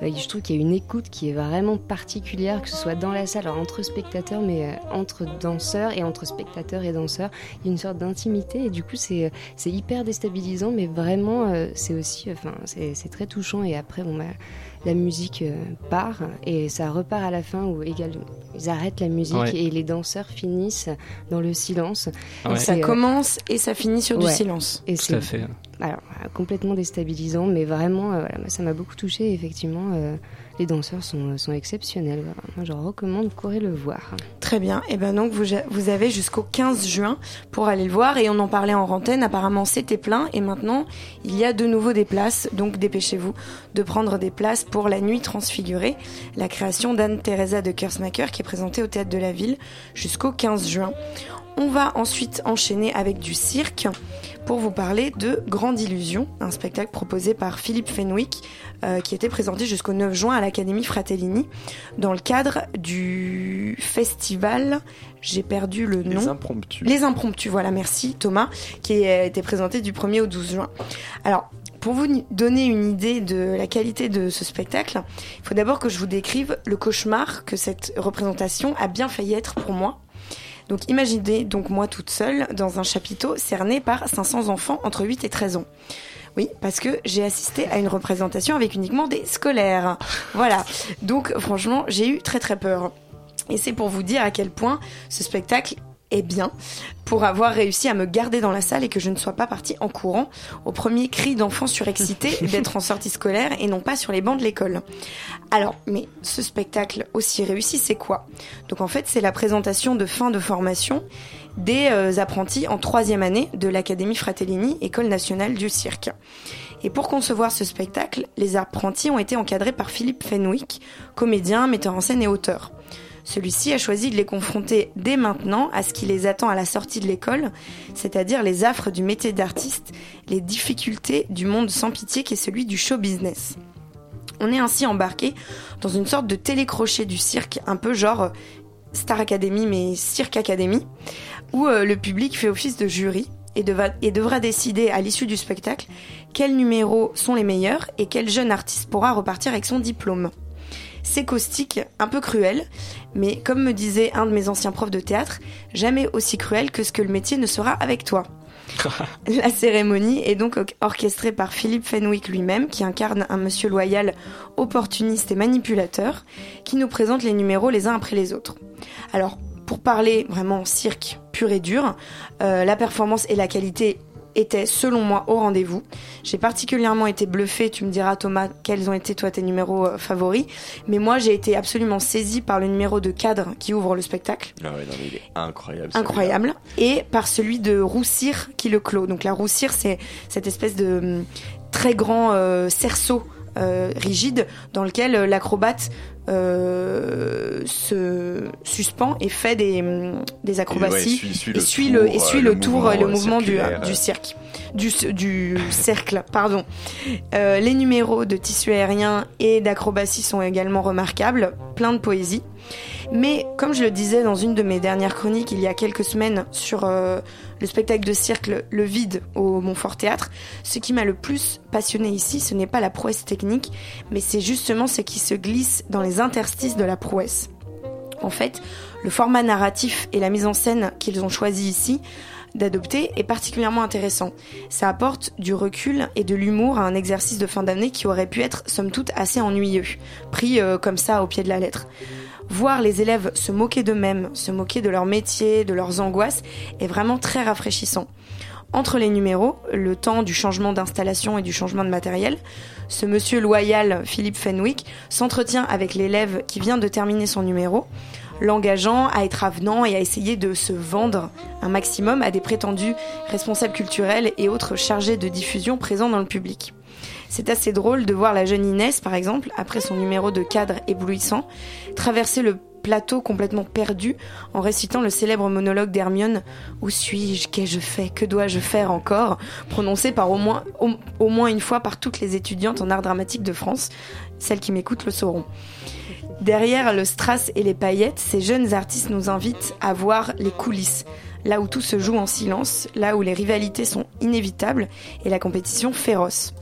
je trouve qu'il y a une écoute qui est vraiment particulière, que ce soit dans la salle, entre spectateurs, mais entre danseurs et entre spectateurs et danseurs, il y a une sorte d'intimité et du coup c'est c'est hyper déstabilisant mais vraiment euh, c'est aussi enfin c'est très touchant et après bon bah, la musique euh, part et ça repart à la fin où également ils arrêtent la musique et les danseurs finissent dans le silence. Ça euh, commence et ça finit sur du silence. Et Tout à fait. Alors, complètement déstabilisant, mais vraiment, voilà, ça m'a beaucoup touché. Effectivement, les danseurs sont, exceptionnels. Moi, je recommande, courez le voir. Très bien. Et eh ben donc, vous, avez jusqu'au 15 juin pour aller le voir. Et on en parlait en rantaine. Apparemment, c'était plein. Et maintenant, il y a de nouveau des places. Donc, dépêchez-vous de prendre des places pour La Nuit Transfigurée, la création d'Anne-Theresa de Kersmacher qui est présentée au Théâtre de la Ville jusqu'au 15 juin. On va ensuite enchaîner avec du cirque pour vous parler de Grande Illusion, un spectacle proposé par Philippe Fenwick euh, qui était présenté jusqu'au 9 juin à l'Académie Fratellini dans le cadre du festival, j'ai perdu le nom. Les Impromptus. Les Impromptus, voilà, merci Thomas, qui a été présenté du 1er au 12 juin. Alors, pour vous donner une idée de la qualité de ce spectacle, il faut d'abord que je vous décrive le cauchemar que cette représentation a bien failli être pour moi. Donc imaginez donc moi toute seule dans un chapiteau cerné par 500 enfants entre 8 et 13 ans. Oui, parce que j'ai assisté à une représentation avec uniquement des scolaires. Voilà. Donc franchement, j'ai eu très très peur. Et c'est pour vous dire à quel point ce spectacle est bien pour avoir réussi à me garder dans la salle et que je ne sois pas partie en courant au premier cri d'enfant surexcité d'être en sortie scolaire et non pas sur les bancs de l'école. Alors, mais ce spectacle aussi réussi, c'est quoi? Donc en fait, c'est la présentation de fin de formation des euh, apprentis en troisième année de l'Académie Fratellini, École nationale du cirque. Et pour concevoir ce spectacle, les apprentis ont été encadrés par Philippe Fenwick, comédien, metteur en scène et auteur. Celui-ci a choisi de les confronter dès maintenant à ce qui les attend à la sortie de l'école, c'est-à-dire les affres du métier d'artiste, les difficultés du monde sans pitié qui est celui du show business. On est ainsi embarqué dans une sorte de télécrochet du cirque, un peu genre Star Academy mais Cirque Academy, où euh, le public fait office de jury et, et devra décider à l'issue du spectacle quels numéros sont les meilleurs et quel jeune artiste pourra repartir avec son diplôme. C'est caustique, un peu cruel, mais comme me disait un de mes anciens profs de théâtre, jamais aussi cruel que ce que le métier ne sera avec toi. La cérémonie est donc orchestrée par Philippe Fenwick lui-même, qui incarne un monsieur loyal, opportuniste et manipulateur, qui nous présente les numéros les uns après les autres. Alors, pour parler vraiment cirque pur et dur, euh, la performance et la qualité étaient, selon moi, au rendez-vous. J'ai particulièrement été bluffée, tu me diras Thomas, quels ont été toi tes numéros euh, favoris, mais moi j'ai été absolument saisie par le numéro de cadre qui ouvre le spectacle. Ah ouais, non, mais il est incroyable. Incroyable. Et par celui de Roussire qui le clôt. Donc la Roussire, c'est cette espèce de hum, très grand euh, cerceau rigide dans lequel euh, l'acrobate euh, se suspend et fait des, des acrobaties Et suit- le tour, et suit euh, le, tour, mouvement, euh, le euh, mouvement du, cirque. Du, du cercle, pardon. Euh, les numéros de tissu aérien et d'acrobatie sont également remarquables, plein de poésie. Mais comme je le disais dans une de mes dernières chroniques il y a quelques semaines sur euh, le spectacle de cirque Le Vide au Montfort Théâtre, ce qui m'a le plus passionné ici, ce n'est pas la prouesse technique, mais c'est justement ce qui se glisse dans les interstices de la prouesse. En fait, le format narratif et la mise en scène qu'ils ont choisi ici d'adopter est particulièrement intéressant. Ça apporte du recul et de l'humour à un exercice de fin d'année qui aurait pu être somme toute assez ennuyeux, pris euh, comme ça au pied de la lettre. Voir les élèves se moquer d'eux-mêmes, se moquer de leur métier, de leurs angoisses, est vraiment très rafraîchissant. Entre les numéros, le temps du changement d'installation et du changement de matériel, ce monsieur loyal, Philippe Fenwick, s'entretient avec l'élève qui vient de terminer son numéro, l'engageant à être avenant et à essayer de se vendre un maximum à des prétendus responsables culturels et autres chargés de diffusion présents dans le public. C'est assez drôle de voir la jeune Inès, par exemple, après son numéro de cadre éblouissant, traverser le plateau complètement perdu en récitant le célèbre monologue d'Hermione Où suis-je? Qu'ai-je fait? Que dois-je faire encore? prononcé par au moins, une fois par toutes les étudiantes en art dramatique de France. Celles qui m'écoutent le sauront. Derrière le strass et les paillettes, ces jeunes artistes nous invitent à voir les coulisses, là où tout se joue en silence, là où les rivalités sont inévitables et la compétition féroce.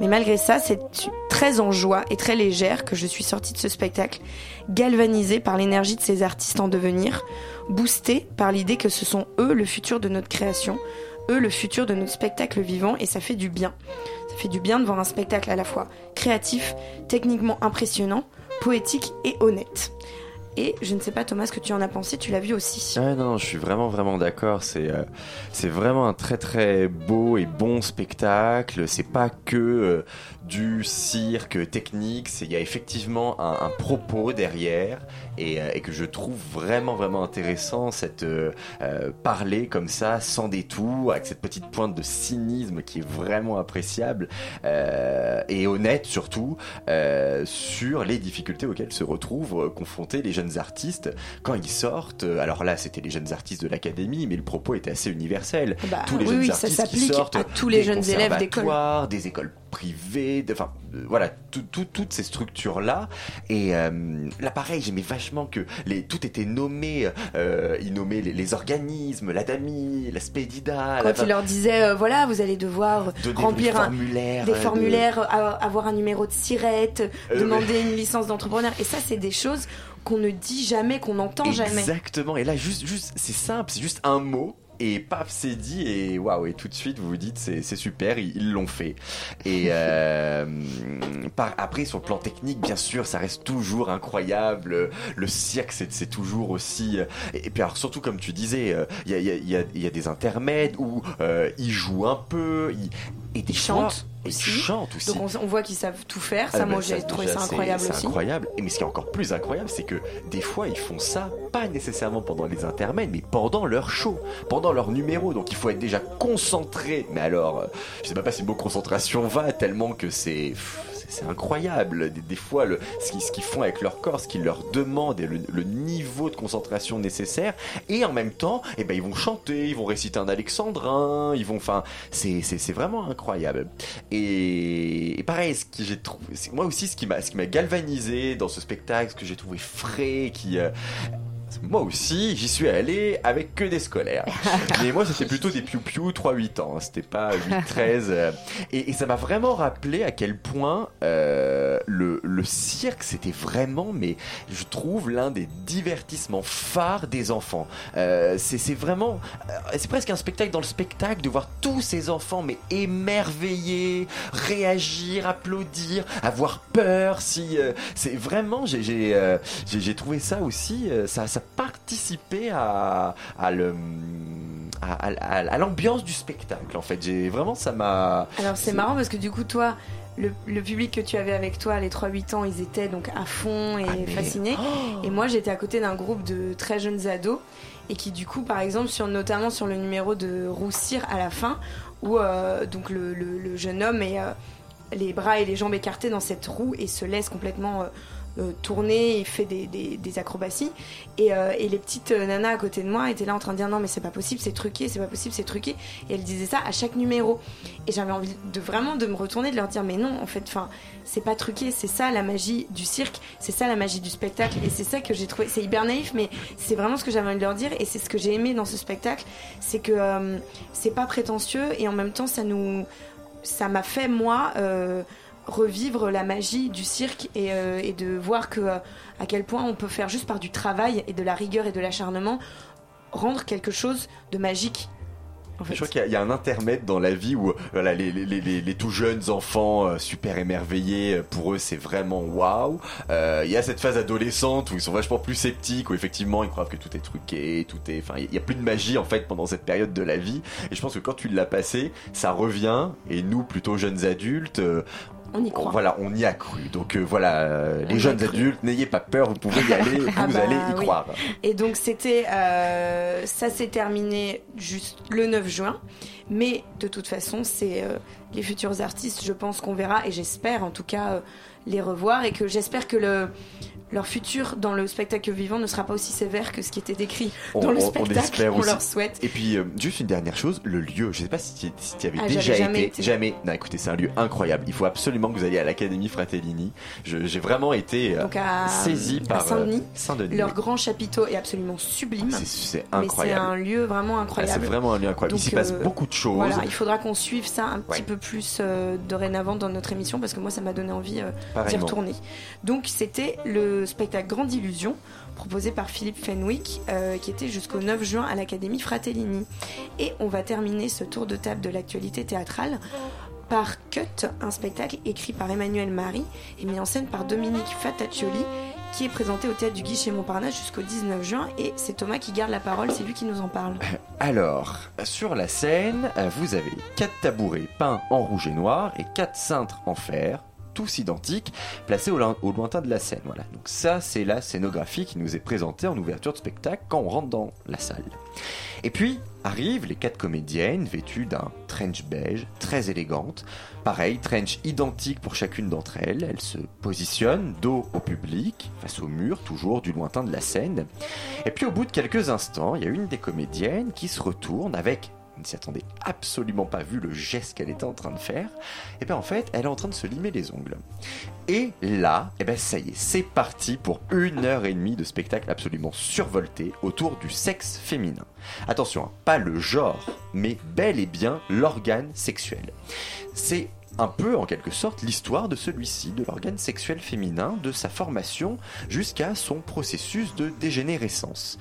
Mais malgré ça, c'est très en joie et très légère que je suis sortie de ce spectacle, galvanisée par l'énergie de ces artistes en devenir, boostée par l'idée que ce sont eux le futur de notre création, eux le futur de notre spectacle vivant, et ça fait du bien. Ça fait du bien de voir un spectacle à la fois créatif, techniquement impressionnant, poétique et honnête. Et je ne sais pas Thomas ce que tu en as pensé, tu l'as vu aussi. Ah non, je suis vraiment vraiment d'accord. C'est euh, c'est vraiment un très très beau et bon spectacle. C'est pas que euh, du cirque technique. Il y a effectivement un, propos derrière et, euh, et que je trouve vraiment vraiment intéressant cette parler comme ça sans détour avec cette petite pointe de cynisme qui est vraiment appréciable et honnête surtout sur les difficultés auxquelles se retrouvent confrontés les jeunes artistes quand ils sortent. Euh, Alors là, c'était les jeunes artistes de l'académie, mais le propos était assez universel. Bah, tous les oui, jeunes oui, ça artistes qui sortent à tous les des jeunes élèves d'école. des écoles privées, de- enfin euh, voilà, tout- tout- toutes ces structures là. Et euh, là, pareil, j'aimais vachement que les, tout était nommé. Euh, ils nommaient les, les organismes, la DAMI, la Spedida. la- Quand il leur disait, euh, voilà, vous allez devoir remplir des un- formulaires, des euh, de- formulaires, avoir un numéro de sirette, demander une licence d'entrepreneur. Et ça, c'est des choses qu'on ne dit jamais, qu'on n'entend jamais. Exactement. Et là, juste, juste, c'est simple, c'est juste un mot. Et paf, c'est dit, et waouh, et tout de suite, vous vous dites, c'est super, ils l'ont fait. Et euh, par, après, sur le plan technique, bien sûr, ça reste toujours incroyable. Le cirque, c'est toujours aussi. euh, Et, et puis, alors, surtout, comme tu disais, euh, il y, a, y, a, y a des intermèdes où euh, ils jouent un peu, ils, et des chantent aussi. chantent aussi. Donc on, on voit qu'ils savent tout faire. Ah Ça, bah, moi, j'ai ça, trouvé ça c'est- incroyable c'est aussi. incroyable. Et mais ce qui est encore plus incroyable, c'est que des fois, ils font ça, pas nécessairement pendant les intermèdes, mais pendant leur show, pendant leur numéro. Donc il faut être déjà concentré. Mais alors, euh, je sais pas si le mot concentration va, tellement que c'est... c'est- incroyable. Des, fois, le, ce qu'ils font avec leur corps, ce qu'ils leur demandent et le, le niveau de concentration nécessaire. Et en même temps, eh ben, ils vont chanter, ils vont réciter un alexandrin, ils vont... Enfin, c'est vraiment incroyable. Et, et pareil, ce que j'ai trouvé, moi aussi, ce qui m'a, ce qui m'a galvanisé dans ce spectacle, ce que j'ai trouvé frais, qui, euh, moi aussi, j'y suis allé avec que des scolaires. Mais moi, c'était plutôt des piou-piou 3-8 ans. hein. C'était pas 8-13. euh. Et, et ça m'a vraiment rappelé à quel point euh, le, le cirque, c'était vraiment, mais je trouve, l'un des divertissements phares des enfants. Euh, c'est vraiment... euh, C'est presque un spectacle dans le spectacle de voir tous ces enfants, mais émerveillés, réagir, applaudir, avoir peur. Si euh, C'est vraiment... J'ai euh, trouvé ça aussi... euh, ça, ça participait à, à le à, à- à l'ambiance du spectacle en fait. J'ai vraiment ça m'a. Alors c'est marrant parce que du coup toi, le, le public que tu avais avec toi, les 3-8 ans, ils étaient donc à fond et Ah, mais- fascinés. Et moi j'étais à côté d'un groupe de très jeunes ados et qui du coup par exemple sur notamment sur le numéro de Roussir à la fin où euh, donc le, le- le jeune homme est euh, les bras et les jambes écartés dans cette roue et se laisse complètement euh, tourner et fait des, acrobaties. Et, euh, les petites euh, nanas à côté de moi étaient là en train de dire non mais c'est pas possible c'est truqué c'est pas possible c'est truqué. Et elles disaient ça à chaque numéro. Et j'avais envie de vraiment de me retourner de leur dire mais non en fait enfin c'est pas truqué c'est ça la magie du cirque c'est ça la magie du spectacle. Et c'est ça que j'ai trouvé c'est hyper naïf mais c'est vraiment ce que j'avais envie de leur dire. Et c'est ce que j'ai aimé dans ce spectacle c'est que euh, c'est pas prétentieux. Et en même temps ça nous ça m'a fait moi euh, revivre la magie du cirque et, euh, et de voir que euh, à quel point on peut faire juste par du travail et de la rigueur et de l'acharnement rendre quelque chose de magique en fait. Je crois qu'il y a- il y, a un intermède dans la vie où euh, voilà, les, les, les, les tout jeunes enfants euh, super émerveillés, pour eux c'est vraiment waouh. Il y a cette phase adolescente où ils sont vachement plus sceptiques, où effectivement ils croient que tout est truqué, tout est, enfin il y a plus de magie en fait pendant cette période de la vie. Et je pense que quand tu l'as passé, ça revient. Et nous plutôt jeunes adultes, euh, on y croit. Voilà, on y a cru. Donc euh, voilà, euh, les jeunes adultes, n'ayez pas peur, vous pouvez y aller, vous Ah bah allez y oui. croire. Et donc c'était, euh, ça s'est terminé juste le 9 juin, mais de toute façon c'est les futurs artistes, je pense qu'on verra et j'espère en tout cas les revoir et que j'espère que le leur futur dans le spectacle vivant ne sera pas aussi sévère que ce qui était décrit dans le spectacle. on leur souhaite. Et puis, euh, juste une dernière chose, le lieu. Je sais pas si tu si y avais Ah, déjà jamais été. été. Jamais. Non, écoutez, c'est un lieu incroyable. Il faut absolument que vous alliez à l'Académie Fratellini. J'ai vraiment été euh, à, saisi par euh, Saint-Denis, leur oui. grand chapiteau est absolument sublime. C'est- Mais c'est incroyable. un lieu vraiment Ah, incroyable. c'est vraiment un lieu incroyable. Donc, Il s'y passe euh, beaucoup de choses. Voilà, il faudra qu'on suive ça un petit Ouais. peu plus dorénavant dans notre émission parce que moi ça m'a donné envie d'y retourner. Donc c'était le spectacle Grande Illusion proposé par Philippe Fenwick euh, qui était jusqu'au 9 juin à l'Académie Fratellini. Et on va terminer ce tour de table de l'actualité théâtrale par Cut, un spectacle écrit par Emmanuel Marie et mis en scène par Dominique Fataccioli qui est présenté au théâtre du Guichet Montparnasse jusqu'au 19 juin et c'est Thomas qui garde la parole, c'est lui qui nous en parle. Alors, sur la scène, vous avez quatre tabourets peints en rouge et noir et quatre cintres en fer, tous identiques, placés au, loin- au lointain de la scène. Voilà. Donc ça, c'est la scénographie qui nous est présentée en ouverture de spectacle quand on rentre dans la salle. Et puis arrivent les quatre comédiennes vêtues d'un trench beige très élégante. Pareil, trench identique pour chacune d'entre elles. Elles se positionnent dos au public, face au mur, toujours du lointain de la scène. Et puis au bout de quelques instants, il y a une des comédiennes qui se retourne avec, ne s'y attendait absolument pas vu le geste qu'elle était en train de faire, et bien en fait, elle est en train de se limer les ongles. Et là, et ben ça y est, c'est parti pour une heure et demie de spectacle absolument survolté autour du sexe féminin. Attention, hein, pas le genre, mais bel et bien l'organe sexuel. C'est un peu en quelque sorte l'histoire de celui-ci, de l'organe sexuel féminin, de sa formation jusqu'à son processus de dégénérescence.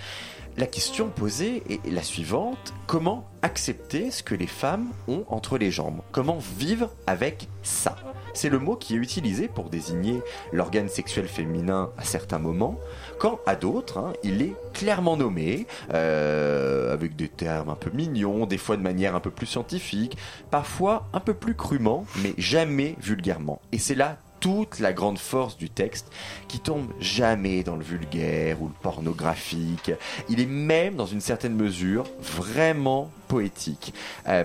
La question posée est la suivante, comment accepter ce que les femmes ont entre les jambes? Comment vivre avec ça? C'est le mot qui est utilisé pour désigner l'organe sexuel féminin à certains moments, quand à d'autres, hein, il est clairement nommé, euh, avec des termes un peu mignons, des fois de manière un peu plus scientifique, parfois un peu plus crûment, mais jamais vulgairement. Et c'est là toute la grande force du texte qui tombe jamais dans le vulgaire ou le pornographique. Il est même, dans une certaine mesure, vraiment poétique. Euh,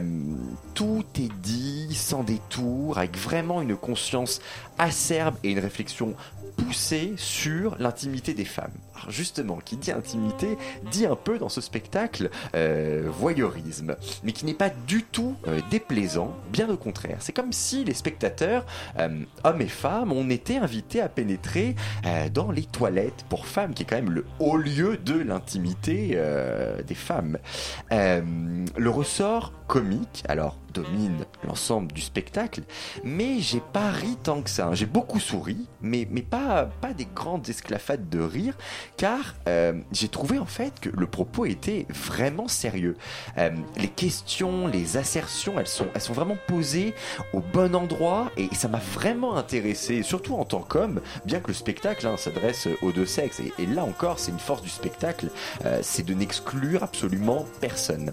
tout est dit sans détour, avec vraiment une conscience acerbe et une réflexion poussée sur l'intimité des femmes. Justement, qui dit intimité, dit un peu dans ce spectacle euh, voyeurisme, mais qui n'est pas du tout euh, déplaisant, bien au contraire. C'est comme si les spectateurs, euh, hommes et femmes, on était invités à pénétrer dans les toilettes pour femmes, qui est quand même le haut lieu de l'intimité des femmes. Le ressort comique, alors domine l'ensemble du spectacle, mais j'ai pas ri tant que ça. hein. J'ai beaucoup souri, mais, mais pas, pas des grandes esclafades de rire, car euh, j'ai trouvé en fait que le propos était vraiment sérieux. Euh, les questions, les assertions, elles sont, elles sont vraiment posées au bon endroit, et ça m'a vraiment intéressé, surtout en tant qu'homme, bien que le spectacle hein, s'adresse aux deux sexes, et, là encore, c'est une force du spectacle, euh, c'est de n'exclure absolument personne.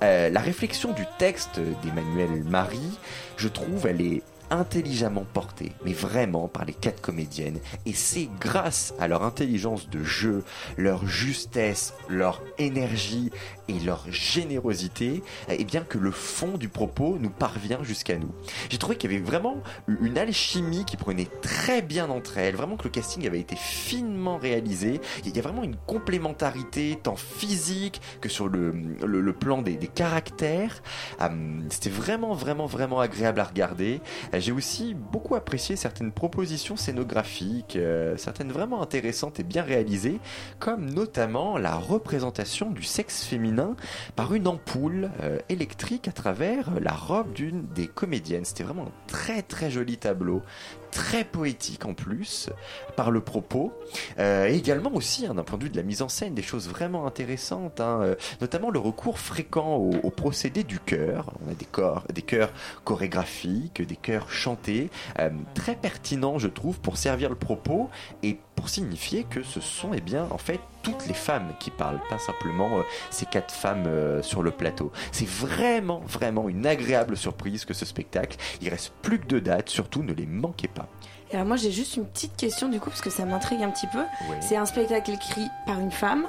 La réflexion du texte d'Emmanuel Marie, je trouve, elle est intelligemment portée, mais vraiment par les quatre comédiennes. Et c'est grâce à leur intelligence de jeu, leur justesse, leur énergie et leur générosité, eh bien que le fond du propos nous parvient jusqu'à nous. J'ai trouvé qu'il y avait vraiment une alchimie qui prenait très bien entre elles, vraiment que le casting avait été finement réalisé. Il y a vraiment une complémentarité tant physique que sur le, plan des, des caractères. Hum, C'était vraiment, vraiment, vraiment agréable à regarder. J'ai aussi beaucoup apprécié certaines propositions scénographiques, euh, certaines vraiment intéressantes et bien réalisées, comme notamment la représentation du sexe féminin par une ampoule euh, électrique à travers la robe d'une des comédiennes. C'était vraiment un très très joli tableau très poétique en plus par le propos Euh, et également aussi hein, d'un point de vue de la mise en scène des choses vraiment intéressantes hein, euh, notamment le recours fréquent au, procédé du chœur. On a des corps des chœurs chorégraphiques des chœurs chantés euh, très pertinents je trouve pour servir le propos et pour signifier que ce sont eh bien en fait toutes les femmes qui parlent pas simplement euh, ces quatre femmes euh, sur le plateau c'est vraiment vraiment une agréable surprise que ce spectacle il reste plus que deux dates surtout ne les manquez pas Et alors moi j'ai juste une petite question du coup parce que ça m'intrigue un petit peu. C'est un spectacle écrit par une femme,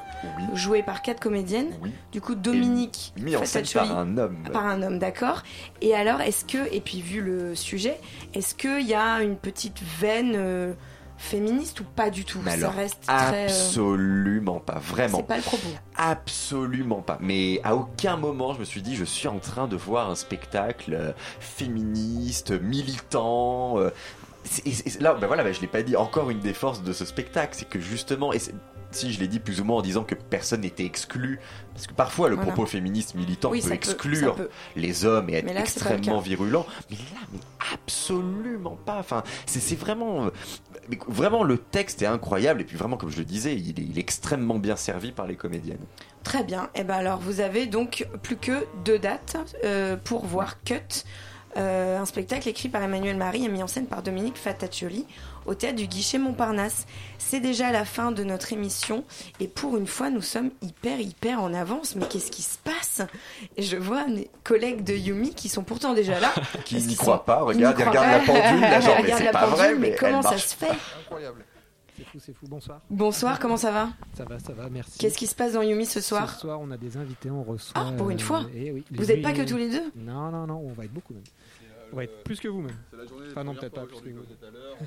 joué par quatre comédiennes. Du coup Dominique mis en scène par un homme par un homme, d'accord. Et alors est-ce que et puis vu le sujet, est-ce qu'il y a une petite veine euh, féministe ou pas du tout Ça reste très. euh, absolument pas, vraiment. C'est pas le propos. Absolument pas. Mais à aucun moment je me suis dit je suis en train de voir un spectacle euh, féministe, militant. euh, et là, ben voilà, ben je l'ai pas dit. Encore une des forces de ce spectacle, c'est que justement, et si je l'ai dit plus ou moins en disant que personne n'était exclu, parce que parfois le Voilà. propos féministe militant Oui, peut exclure peut. les hommes et être là, extrêmement virulent. Mais là, mais absolument pas. Enfin, c'est vraiment, vraiment le texte est incroyable et puis vraiment, comme je le disais, il est, il est extrêmement bien servi par les comédiennes. Très bien. Et ben alors vous avez donc plus que deux dates euh, pour voir Cut. euh, un spectacle écrit par Emmanuel Marie et mis en scène par Dominique Fataccioli au théâtre du Guichet Montparnasse. C'est déjà la fin de notre émission et pour une fois nous sommes hyper hyper en avance. Mais qu'est-ce qui se passe? Et je vois mes collègues de Yumi qui sont pourtant déjà là. Qui n'y croient sont- pas, regarde, pas. la pendule, là, genre, mais c'est la pas pendule, vrai, mais mais comment ça se fait? Incroyable. C'est fou, c'est fou. Bonsoir. Bonsoir, comment ça va? Ça va, ça va, merci. Qu'est-ce qui se passe dans Yumi ce soir? Ce soir, on a des invités, on reçoit. Ah, pour une euh, fois eh oui, Vous n'êtes pas que tous les deux? Non, non, non, on va être beaucoup même. Être plus que vous même. C'est la journée Enfin non, peut-être pas plus que vous. tout à l'heure.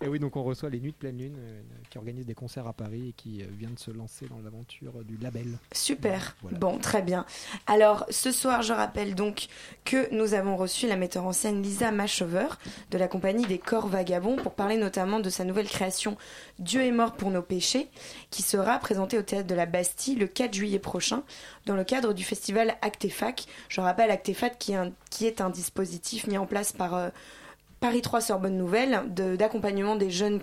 et oui, donc on reçoit les Nuits de pleine lune euh, qui organisent des concerts à Paris et qui euh, vient de se lancer dans l'aventure du label. Super. Voilà. Bon, très bien. Alors, ce soir, je rappelle donc que nous avons reçu la metteur en scène Lisa Machover de la compagnie des Corps Vagabonds pour parler notamment de sa nouvelle création Dieu est mort pour nos péchés, qui sera présentée au théâtre de la Bastille le 4 juillet prochain dans le cadre du festival Actefac. Je rappelle Actefac qui est un, qui est un dispositif mis en place par euh, Paris 3 Sorbonne Nouvelle d'accompagnement des jeunes,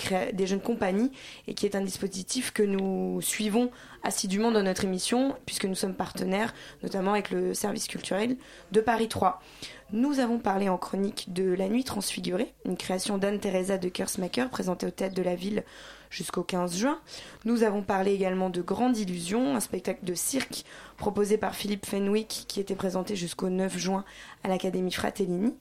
compagnies et qui est un dispositif que nous suivons assidûment dans notre émission puisque nous sommes partenaires notamment avec le service culturel de Paris 3. Nous avons parlé en chronique de La Nuit Transfigurée, une création d'Anne-Theresa de Kersmaker présentée au théâtre de la ville jusqu'au 15 juin. Nous avons parlé également de Grande Illusion, un spectacle de cirque proposé par Philippe Fenwick qui était présenté jusqu'au 9 juin à l'Académie Fratellini.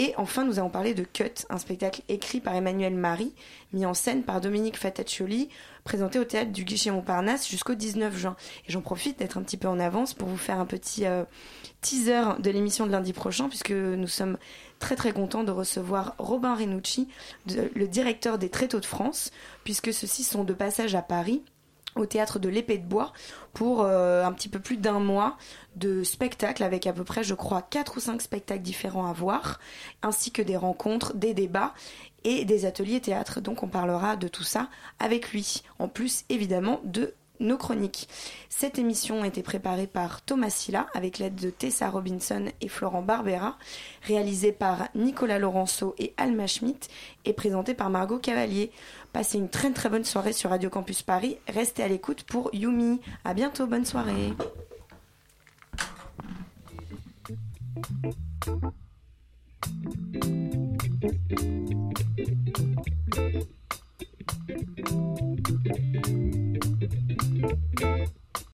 Et enfin, nous avons parlé de Cut, un spectacle écrit par Emmanuel Marie, mis en scène par Dominique Fataccioli, présenté au théâtre du Guichet Montparnasse jusqu'au 19 juin. Et j'en profite d'être un petit peu en avance pour vous faire un petit euh, teaser de l'émission de lundi prochain, puisque nous sommes très très contents de recevoir Robin Renucci, le directeur des Tréteaux de France, puisque ceux-ci sont de passage à Paris au théâtre de l'épée de bois pour euh, un petit peu plus d'un mois de spectacles avec à peu près je crois quatre ou cinq spectacles différents à voir ainsi que des rencontres, des débats et des ateliers théâtre. Donc on parlera de tout ça avec lui en plus évidemment de nos chroniques. Cette émission a été préparée par Thomas Silla avec l'aide de Tessa Robinson et Florent Barbera, réalisée par Nicolas Laurenceau et Alma Schmidt et présentée par Margot Cavalier. Passez une très très bonne soirée sur Radio Campus Paris. Restez à l'écoute pour Yumi. À bientôt, bonne soirée.